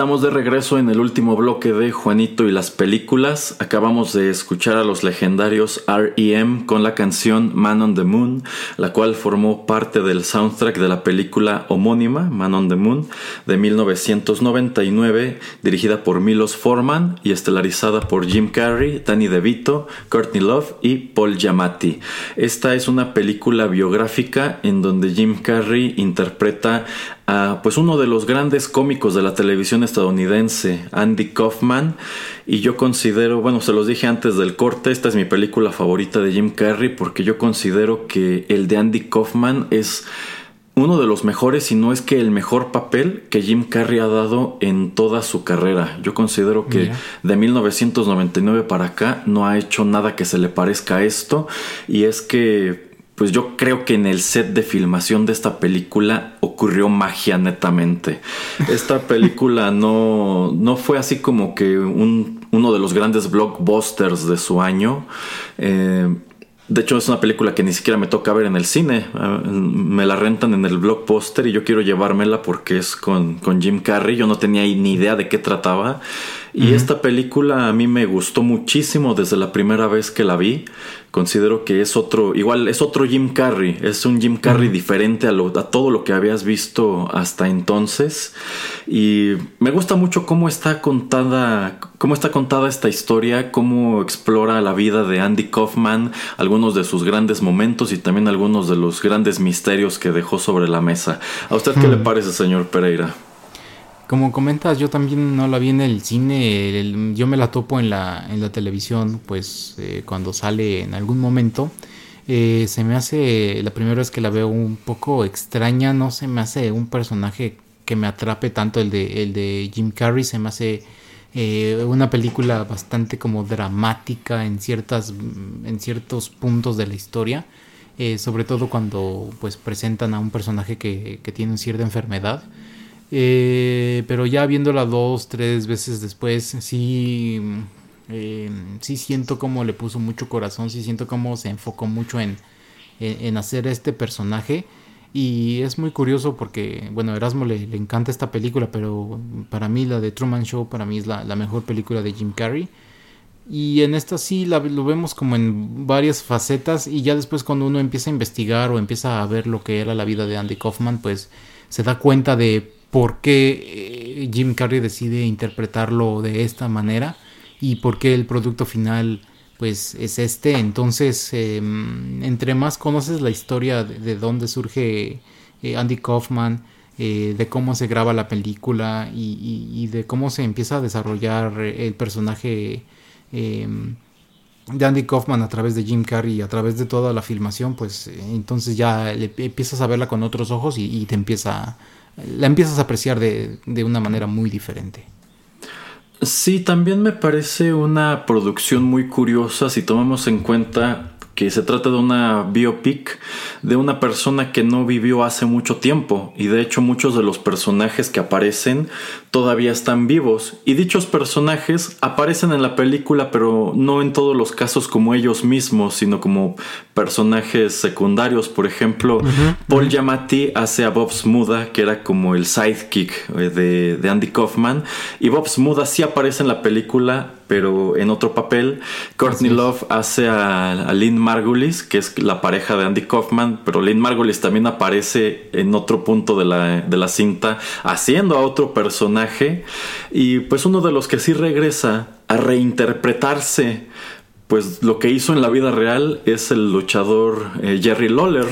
Estamos de regreso en el último bloque de Juanito y las películas. Acabamos de escuchar a los legendarios REM con la canción Man on the Moon, la cual formó parte del soundtrack de la película homónima Man on the Moon de 1999, dirigida por Milos Forman y estelarizada por Jim Carrey, Danny DeVito, Courtney Love y Paul Giamatti. Esta es una película biográfica en donde Jim Carrey interpreta a pues uno de los grandes cómicos de la televisión estadounidense, Andy Kaufman, y yo considero, bueno, se los dije antes del corte, esta es mi película favorita de Jim Carrey porque yo considero que el de Andy Kaufman es uno de los mejores, si no es que el mejor papel que Jim Carrey ha dado en toda su carrera. Yo considero que Mira. de 1999 para acá no ha hecho nada que se le parezca a esto y es que pues yo creo que en el set de filmación de esta película ocurrió magia netamente. Esta película no, no fue así como que un- uno de los grandes blockbusters de su año. Eh, de hecho, es una película que ni siquiera me toca ver en el cine. Ah, Me la rentan en el blockbuster y yo quiero llevármela porque es con, con Jim Carrey. Yo no tenía ni idea de qué trataba. Y esta película a mí me gustó muchísimo desde la primera vez que la vi. Considero que es otro, igual es otro Jim Carrey. Es un Jim Carrey diferente a, lo- a todo lo que habías visto hasta entonces. Y me gusta mucho cómo está contada, cómo está contada esta historia, cómo explora la vida de Andy Kaufman, algunos de sus grandes momentos y también algunos de los grandes misterios que dejó sobre la mesa. ¿A usted qué le parece, señor Pereira? Como comentas, yo también no la vi en el cine, yo me la topo en la, en la televisión, pues eh, cuando sale en algún momento. Eh, se me hace, la primera vez que la veo un poco extraña, no se me hace un personaje que me atrape tanto el de, el de Jim Carrey, se me hace eh, una película bastante como dramática en, ciertas, en ciertos puntos de la historia. eh, sobre todo cuando pues presentan a un personaje que, que tiene cierta enfermedad. Eh, pero ya viéndola dos, tres veces después, sí, eh, sí siento como le puso mucho corazón, sí siento como se enfocó mucho en, en, hacer este personaje. Y es muy curioso porque, bueno, Erasmo le, le encanta esta película, pero para mí la de Truman Show, para mí es la, la mejor película de Jim Carrey. Y en esta sí la- lo vemos como en varias facetas y ya después cuando uno empieza a investigar o empieza a ver lo que era la vida de Andy Kaufman, pues se da cuenta de por qué eh, Jim Carrey decide interpretarlo de esta manera y por qué el producto final pues es este. Entonces, eh, entre más conoces la historia de, de dónde surge eh, Andy Kaufman, eh, de cómo se graba la película y, de cómo se empieza a desarrollar el personaje eh, de Andy Kaufman a través de Jim Carrey y a través de toda la filmación, pues entonces ya le- empiezas a verla con otros ojos y, y te empieza, la empiezas a apreciar de, de una manera muy diferente. Sí, también me parece una producción muy curiosa si tomamos en cuenta que se trata de una biopic de una persona que no vivió hace mucho tiempo. Y de hecho muchos de los personajes que aparecen todavía están vivos. Y dichos personajes aparecen en la película pero no en todos los casos como ellos mismos sino como personajes secundarios. Por ejemplo Paul Giamatti hace a Bob Smuda que era como el sidekick eh, de, de Andy Kaufman. Y Bob Smuda sí aparece en la película pero en otro papel. Courtney Love hace a, a Lynn Margulis, que es la pareja de Andy Kaufman, pero Lynn Margulis también aparece en otro punto de la, de la cinta haciendo a otro personaje. Y pues uno de los que sí regresa a reinterpretarse pues lo que hizo en la vida real es el luchador eh, Jerry Lawler,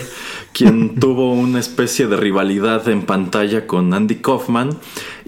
quien tuvo una especie de rivalidad en pantalla con Andy Kaufman.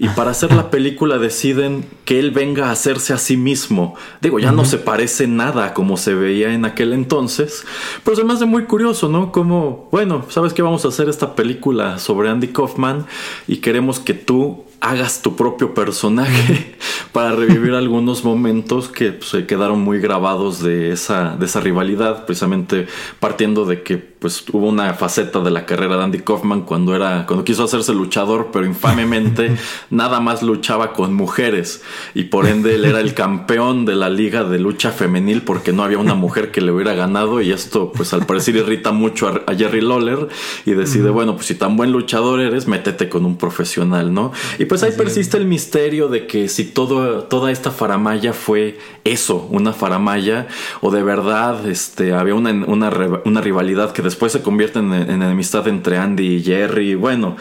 Y para hacer la película deciden que él venga a hacerse a sí mismo. Digo, ya no se parece nada como se veía en aquel entonces. Pero se me hace muy curioso, ¿no? Como, bueno, ¿sabes qué? Vamos a hacer esta película sobre Andy Kaufman y queremos que tú hagas tu propio personaje para revivir algunos momentos que pues, se quedaron muy grabados de esa, de esa rivalidad, precisamente partiendo de que pues hubo una faceta de la carrera de Andy Kaufman cuando era cuando quiso hacerse luchador, pero infamemente nada más luchaba con mujeres. Y por ende él era el campeón de la liga de lucha femenil porque no había una mujer que le hubiera ganado. Y esto pues al parecer irrita mucho a, a Jerry Lawler y decide, bueno, pues si tan buen luchador eres, métete con un profesional, ¿no? Y pues ahí persiste el misterio de que si todo, toda esta faramaya fue eso, una faramaya, o de verdad este, había una, una, una rivalidad que después se convierte en, en enemistad entre Andy y Jerry. Bueno,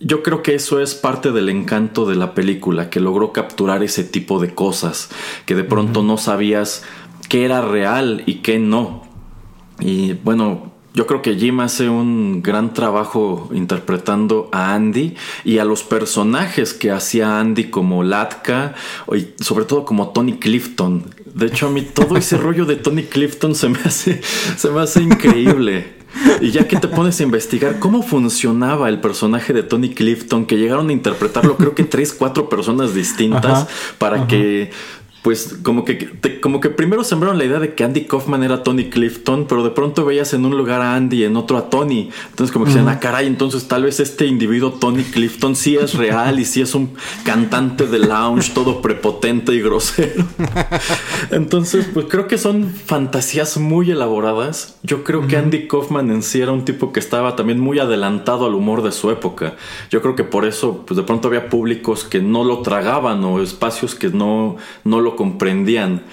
yo creo que eso es parte del encanto de la película, que logró capturar ese tipo de cosas, que de pronto no sabías qué era real y qué no. Y bueno, yo creo que Jim hace un gran trabajo interpretando a Andy y a los personajes que hacía Andy como Latka y sobre todo como Tony Clifton. De hecho, a mí todo ese rollo de Tony Clifton se me hace, se me hace increíble. Y ya que te pones a investigar cómo funcionaba el personaje de Tony Clifton, que llegaron a interpretarlo creo que tres, cuatro personas distintas Ajá, para que pues como que te- como que primero sembraron la idea de que Andy Kaufman era Tony Clifton, pero de pronto veías en un lugar a Andy y en otro a Tony. Entonces como que decían, ah, caray, entonces tal vez este individuo Tony Clifton sí es real y sí es un cantante de lounge todo prepotente y grosero. Entonces, pues creo que son fantasías muy elaboradas. Yo creo que Andy Kaufman en sí era un tipo que estaba también muy adelantado al humor de su época. Yo creo que por eso, pues de pronto había públicos que no lo tragaban o espacios que no, no lo comprendían.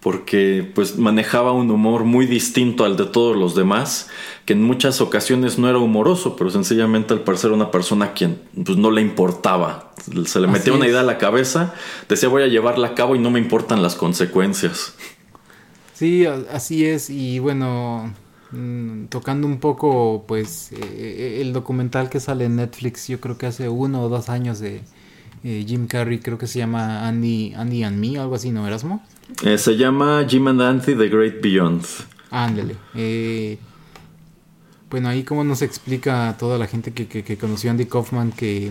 Porque pues manejaba un humor muy distinto al de todos los demás, que en muchas ocasiones no era humoroso, pero sencillamente al parecer una persona a quien pues, no le importaba. Se le metía Así una es. idea a la cabeza, decía voy a llevarla a cabo y no me importan las consecuencias. Sí, así es. Y bueno, mm, tocando un poco, pues, eh, el documental que sale en Netflix, yo creo que hace uno o dos años de eh, Jim Carrey, creo que se llama Andy, Andy and Me, algo así, ¿no, Erasmo? Eh, se llama Jim and Andy The Great Beyond. Ándale. Eh, bueno, ahí como nos explica a toda la gente que, que- que conoció a Andy Kaufman que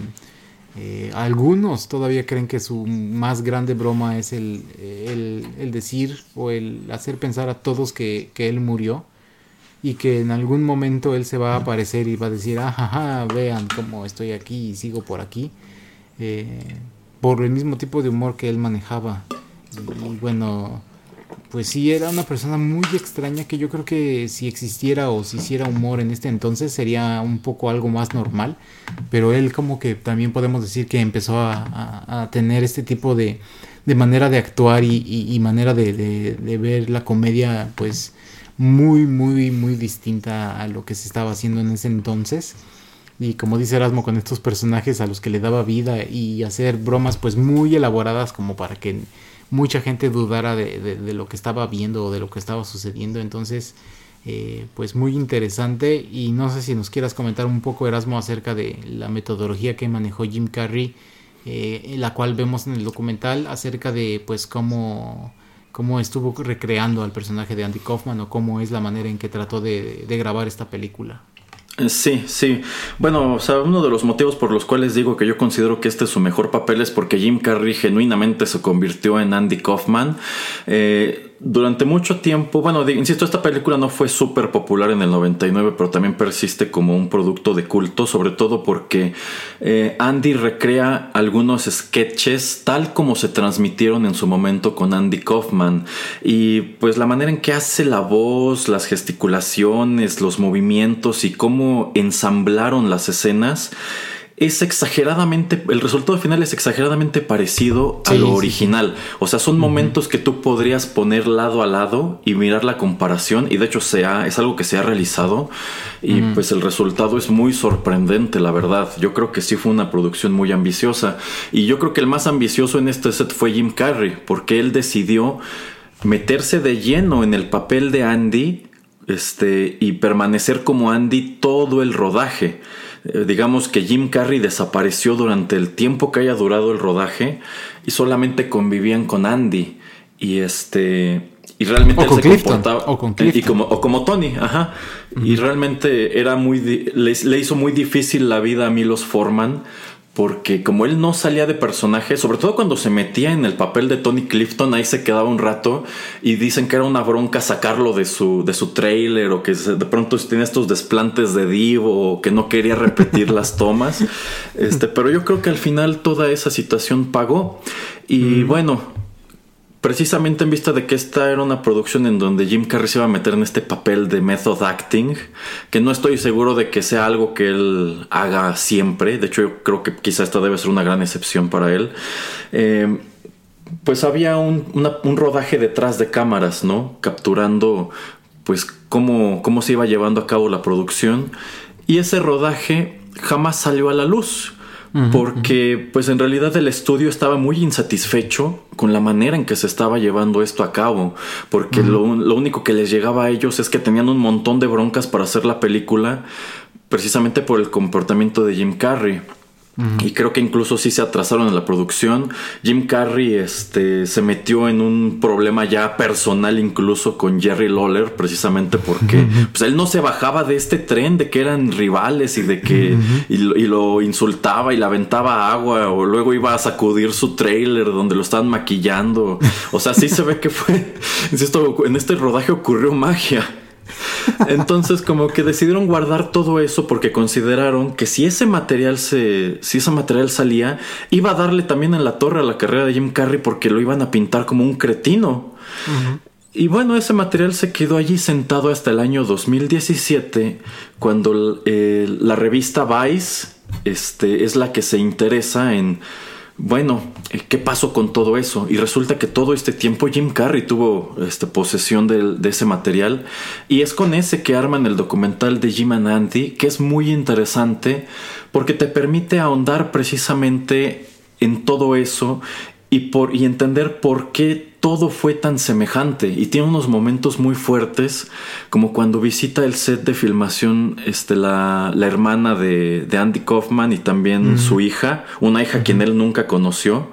eh, algunos todavía creen que su más grande broma es el, el- el decir o el hacer pensar a todos que, que él murió y que en algún momento él se va a aparecer y va a decir, ajaja, vean cómo estoy aquí y sigo por aquí, eh, por el mismo tipo de humor que él manejaba. Y bueno, pues sí, era una persona muy extraña que yo creo que si existiera o si hiciera humor en este entonces sería un poco algo más normal, pero él como que también podemos decir que empezó a, tener este tipo de, de manera de actuar y, manera de ver la comedia pues muy, muy, muy distinta a lo que se estaba haciendo en ese entonces. Y como dice Erasmo, con estos personajes a los que le daba vida y hacer bromas pues muy elaboradas como para que mucha gente dudara de, lo que estaba viendo o de lo que estaba sucediendo. Entonces, eh, pues muy interesante. Y no sé si nos quieras comentar un poco, Erasmo, acerca de la metodología que manejó Jim Carrey, eh, la cual vemos en el documental, acerca de pues cómo, cómo estuvo recreando al personaje de Andy Kaufman o cómo es la manera en que trató de grabar esta película. Eh, Sí, sí. Bueno, o sea, uno de los motivos por los cuales digo que yo considero que este es su mejor papel es porque Jim Carrey genuinamente se convirtió en Andy Kaufman. Eh, durante mucho tiempo, bueno, insisto, esta película no fue súper popular en el 99, pero también persiste como un producto de culto, sobre todo porque eh, Andy recrea algunos sketches tal como se transmitieron en su momento con Andy Kaufman. Y pues la manera en que hace la voz, las gesticulaciones, los movimientos y cómo ensamblaron las escenas. Es exageradamente, el resultado final es exageradamente parecido a lo sí, original. O sea, son momentos que tú podrías poner lado a lado y mirar la comparación. Y de hecho se ha- es algo que se ha realizado. Y pues el resultado es muy sorprendente, la verdad. Yo creo que sí fue una producción muy ambiciosa. Y yo creo que el más ambicioso en este set fue Jim Carrey, porque él decidió meterse de lleno en el papel de Andy este, y permanecer como Andy todo el rodaje. Eh, digamos que Jim Carrey desapareció durante el tiempo que haya durado el rodaje y solamente convivían con Andy. Y este. Y realmente O él con se Clifton, comportaba. o con y Clifton. como, o como Tony, ajá. Y realmente era muy. le, le hizo muy difícil la vida a Milos Forman porque como él no salía de personaje, sobre todo cuando se metía en el papel de Tony Clifton, ahí se quedaba un rato y dicen que era una bronca sacarlo de su, de su trailer o que de pronto tiene estos desplantes de divo o que no quería repetir las tomas. Este, pero yo creo que al final toda esa situación pagó. Y bueno, precisamente en vista de que esta era una producción en donde Jim Carrey se iba a meter en este papel de method acting, que no estoy seguro de que sea algo que él haga siempre, de hecho yo creo que quizá esta debe ser una gran excepción para él, eh, pues había un, un rodaje detrás de cámaras, ¿no? Capturando pues cómo, cómo se iba llevando a cabo la producción y ese rodaje jamás salió a la luz. Porque pues en realidad el estudio estaba muy insatisfecho con la manera en que se estaba llevando esto a cabo. Porque lo, lo único que les llegaba a ellos es que tenían un montón de broncas para hacer la película precisamente por el comportamiento de Jim Carrey. Y creo que incluso sí se atrasaron en la producción. Jim Carrey este, se metió en un problema ya personal incluso con Jerry Lawler, precisamente porque pues, él no se bajaba de este tren de que eran rivales y de que y, lo, y lo insultaba y le aventaba agua o luego iba a sacudir su trailer donde lo estaban maquillando. O sea, sí se ve que fue, insisto, en este rodaje ocurrió magia. Entonces, como que decidieron guardar todo eso porque consideraron que si ese material se, si ese material salía, iba a darle también en la torre a la carrera de Jim Carrey porque lo iban a pintar como un cretino. Y bueno, ese material se quedó allí sentado hasta el año 2017, cuando eh, la revista Vice este, es la que se interesa en, bueno, eh, ¿qué pasó con todo eso? Y resulta que todo este tiempo Jim Carrey tuvo este, posesión del- de, ese material y es con ese que arman el documental de Jim and Andy, que es muy interesante porque te permite ahondar precisamente en todo eso y, por, y entender por qué todo fue tan semejante y tiene unos momentos muy fuertes como cuando visita el set de filmación este, la, la hermana de, de Andy Kaufman y también su hija, una hija quien él nunca conoció.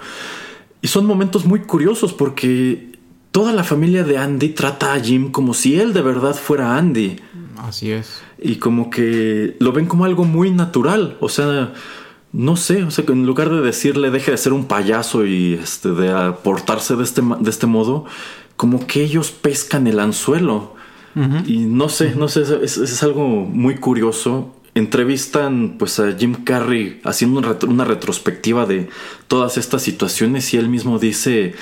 Y son momentos muy curiosos porque toda la familia de Andy trata a Jim como si él de verdad fuera Andy Así es. y como que lo ven como algo muy natural, o sea, no sé, o sea, que en lugar de decirle deje de ser un payaso y este de aportarse de este de este modo, como que ellos pescan el anzuelo. Y no sé, no sé, es, es algo muy curioso. Entrevistan pues a Jim Carrey haciendo una retrospectiva de todas estas situaciones y él mismo dice,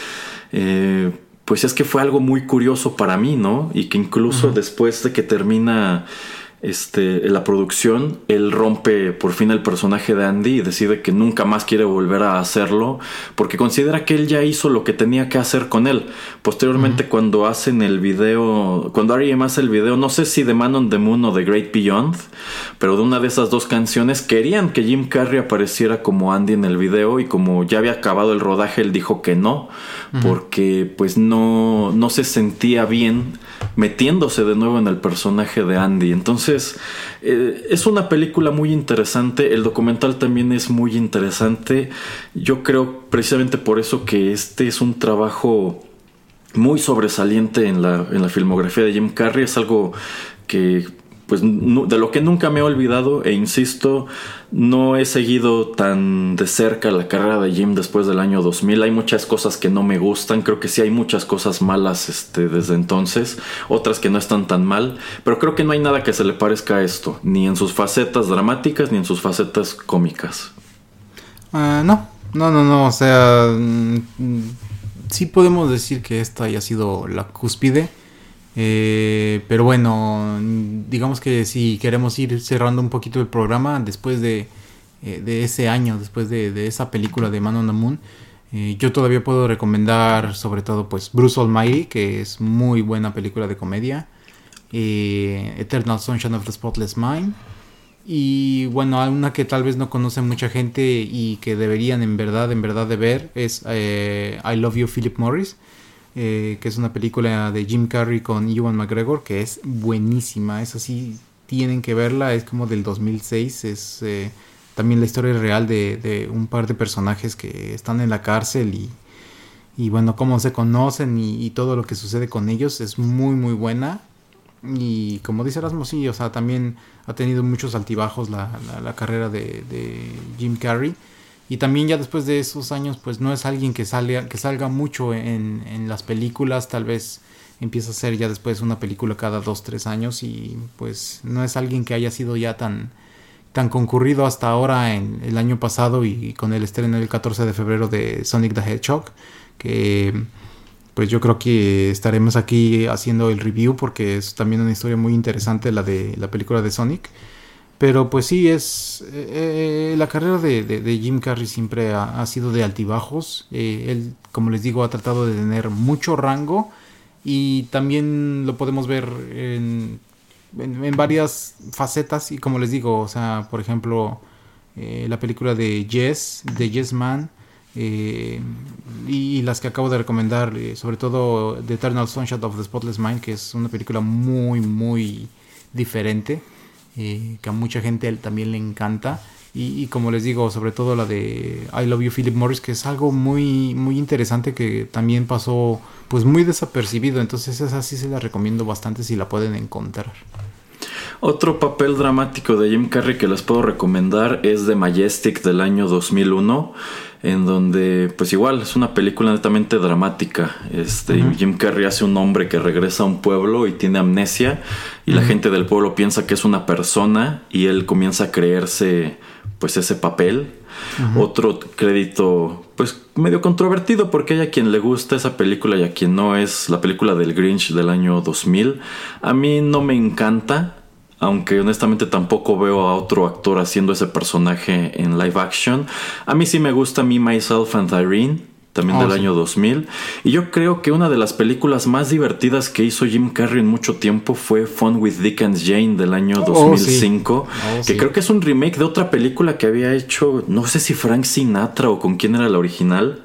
eh, pues es que fue algo muy curioso para mí, ¿no? Y que incluso después de que termina este, la producción, él rompe por fin el personaje de Andy y decide que nunca más quiere volver a hacerlo porque considera que él ya hizo lo que tenía que hacer con él. Posteriormente, cuando hacen el video, cuando R.E.M. hace el video, no sé si de Man on the Moon o The Great Beyond, pero de una de esas dos canciones querían que Jim Carrey apareciera como Andy en el video y como ya había acabado el rodaje, él dijo que no, porque pues no, no se sentía bien metiéndose de nuevo en el personaje de Andy. Entonces, eh, es una película muy interesante. El documental también es muy interesante. Yo creo precisamente por eso que este es un trabajo muy sobresaliente en la, en la filmografía de Jim Carrey. Es algo que, pues, de lo que nunca me he olvidado e insisto, no he seguido tan de cerca la carrera de Jim después del año 2000. Hay muchas cosas que no me gustan. Creo que sí hay muchas cosas malas este, desde entonces. Otras que no están tan mal. Pero creo que no hay nada que se le parezca a esto. Ni en sus facetas dramáticas ni en sus facetas cómicas. Ah, no, no, no, no, o sea, mm, sí podemos decir que esta haya sido la cúspide, eh, pero bueno, digamos que si queremos ir cerrando un poquito el programa después de, eh, de ese año, después de, de esa película de Man on the Moon, eh, yo todavía puedo recomendar sobre todo pues Bruce Almighty, que es muy buena película de comedia, Eternal Sunshine of the Spotless Mind, y bueno, una que tal vez no conoce mucha gente y que deberían en verdad, en verdad de ver es I Love You Philip Morris, eh, que es una película de Jim Carrey con Ewan McGregor, que es buenísima, es así, tienen que verla, es como del 2006, es eh, también la historia real de, un par de personajes que están en la cárcel y, bueno, cómo se conocen y, todo lo que sucede con ellos es muy muy buena. Y como dice Erasmo, sí, o sea, también ha tenido muchos altibajos la, carrera de Jim Carrey. Y también ya después de esos años, pues no es alguien que, sale, que salga mucho en, en las películas, tal vez empieza a ser ya después una película cada dos, tres años y pues no es alguien que haya sido ya tan, tan concurrido hasta ahora en el año pasado y, con el estreno el 14 de febrero de Sonic the Hedgehog, que pues yo creo que estaremos aquí haciendo el review porque es también una historia muy interesante la de la película de Sonic. Pero pues sí, es eh, eh, la carrera de, de- Jim Carrey siempre ha, ha sido de altibajos. Eh, él, como les digo, ha tratado de tener mucho rango y también lo podemos ver en, en- varias facetas y como les digo, o sea, por ejemplo, la película de Yes, de Yes Man, y, las que acabo de recomendar, sobre todo The Eternal Sunshine of the Spotless Mind, que es una película muy, muy diferente, eh, que a mucha gente también le encanta. Y, como les digo, sobre todo la de I Love You Philip Morris, que es algo muy, muy interesante que también pasó pues muy desapercibido. Entonces esa sí se la recomiendo bastante si la pueden encontrar. Otro papel dramático de Jim Carrey que les puedo recomendar es The Majestic del año 2001, en donde pues igual es una película netamente dramática. Este Jim Carrey hace un hombre que regresa a un pueblo y tiene amnesia y la gente del pueblo piensa que es una persona y él comienza a creerse pues ese papel. Otro crédito pues medio controvertido porque hay a quien le gusta esa película y a quien no es la película del Grinch del año 2000. A mí no me encanta, aunque honestamente tampoco veo a otro actor haciendo ese personaje en live action. A mí sí me gusta Me, Myself and Irene, también Oh, del sí. año 2000. Y yo creo que una de las películas más divertidas que hizo Jim Carrey en mucho tiempo fue Fun with Dick and Jane del año Oh, sí. 2005, Oh, que sí. creo que es un remake de otra película que había hecho, no sé si Frank Sinatra o con quién era la original.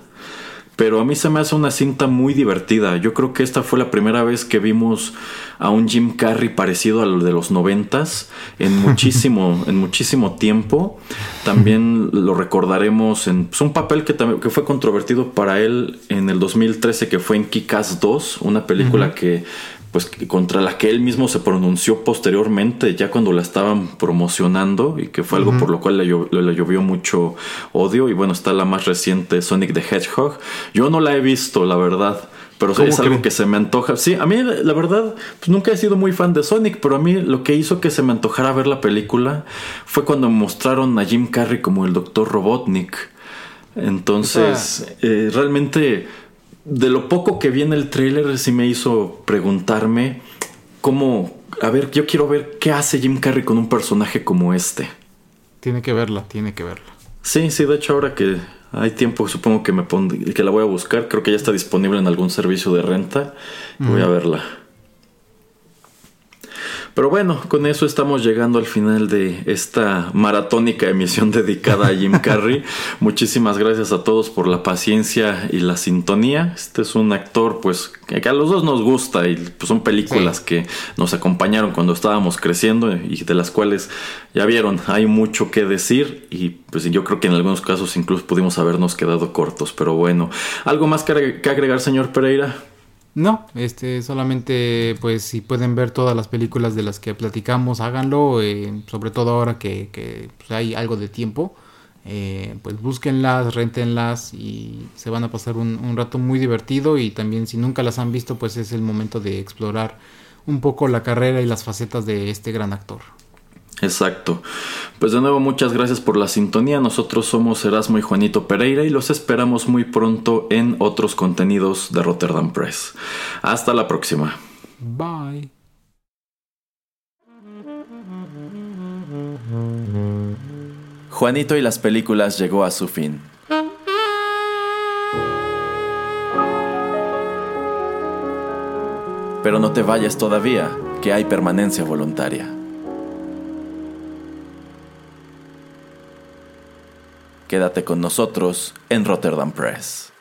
Pero a mí se me hace una cinta muy divertida. Yo creo que esta fue la primera vez que vimos a un Jim Carrey parecido a lo de los noventas en muchísimo, en muchísimo tiempo. También lo recordaremos en pues, un papel que, también, que fue controvertido para él en el 2013 que fue en Kick-Ass 2, una película que pues contra la que él mismo se pronunció posteriormente, ya cuando la estaban promocionando, y que fue algo por lo cual le, llo- le llovió mucho odio. Y bueno, está la más reciente, Sonic the Hedgehog. Yo no la he visto, la verdad. Pero ¿Cómo es algo que se me antoja. Sí, a mí la verdad, pues nunca he sido muy fan de Sonic, pero a mí lo que hizo que se me antojara ver la película fue cuando mostraron a Jim Carrey como el Dr. Robotnik. Entonces, eh, realmente, de lo poco que vi en el tráiler, sí me hizo preguntarme cómo, a ver, yo quiero ver qué hace Jim Carrey con un personaje como este. Tiene que verla, tiene que verla. Sí, sí, de hecho ahora que hay tiempo supongo que me pon- que la voy a buscar, creo que ya está disponible en algún servicio de renta voy a verla. Pero bueno, con eso estamos llegando al final de esta maratónica emisión dedicada a Jim Carrey. Muchísimas gracias a todos por la paciencia y la sintonía. Este es un actor pues que a los dos nos gusta y pues son películas Sí. que nos acompañaron cuando estábamos creciendo y de las cuales ya vieron, hay mucho que decir y pues yo creo que en algunos casos incluso pudimos habernos quedado cortos, pero bueno, ¿algo más que agregar, señor Pereira? No, este, solamente, pues, si pueden ver todas las películas de las que platicamos, háganlo, eh, sobre todo ahora que, que, pues, hay algo de tiempo, eh, pues búsquenlas, rentenlas y se van a pasar un, un rato muy divertido y también si nunca las han visto, pues es el momento de explorar un poco la carrera y las facetas de este gran actor. Exacto. Pues de nuevo muchas gracias por la sintonía. Nosotros somos Erasmo y Juanito Pereira y los esperamos muy pronto en otros contenidos de Rotterdam Press. Hasta la próxima. Bye. Juanito y las películas llegó a su fin. Pero no te vayas todavía, que hay permanencia voluntaria. Quédate con nosotros en Rotterdam Press.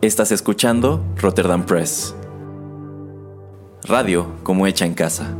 Estás escuchando Rotterdam Press. Radio como hecha en casa.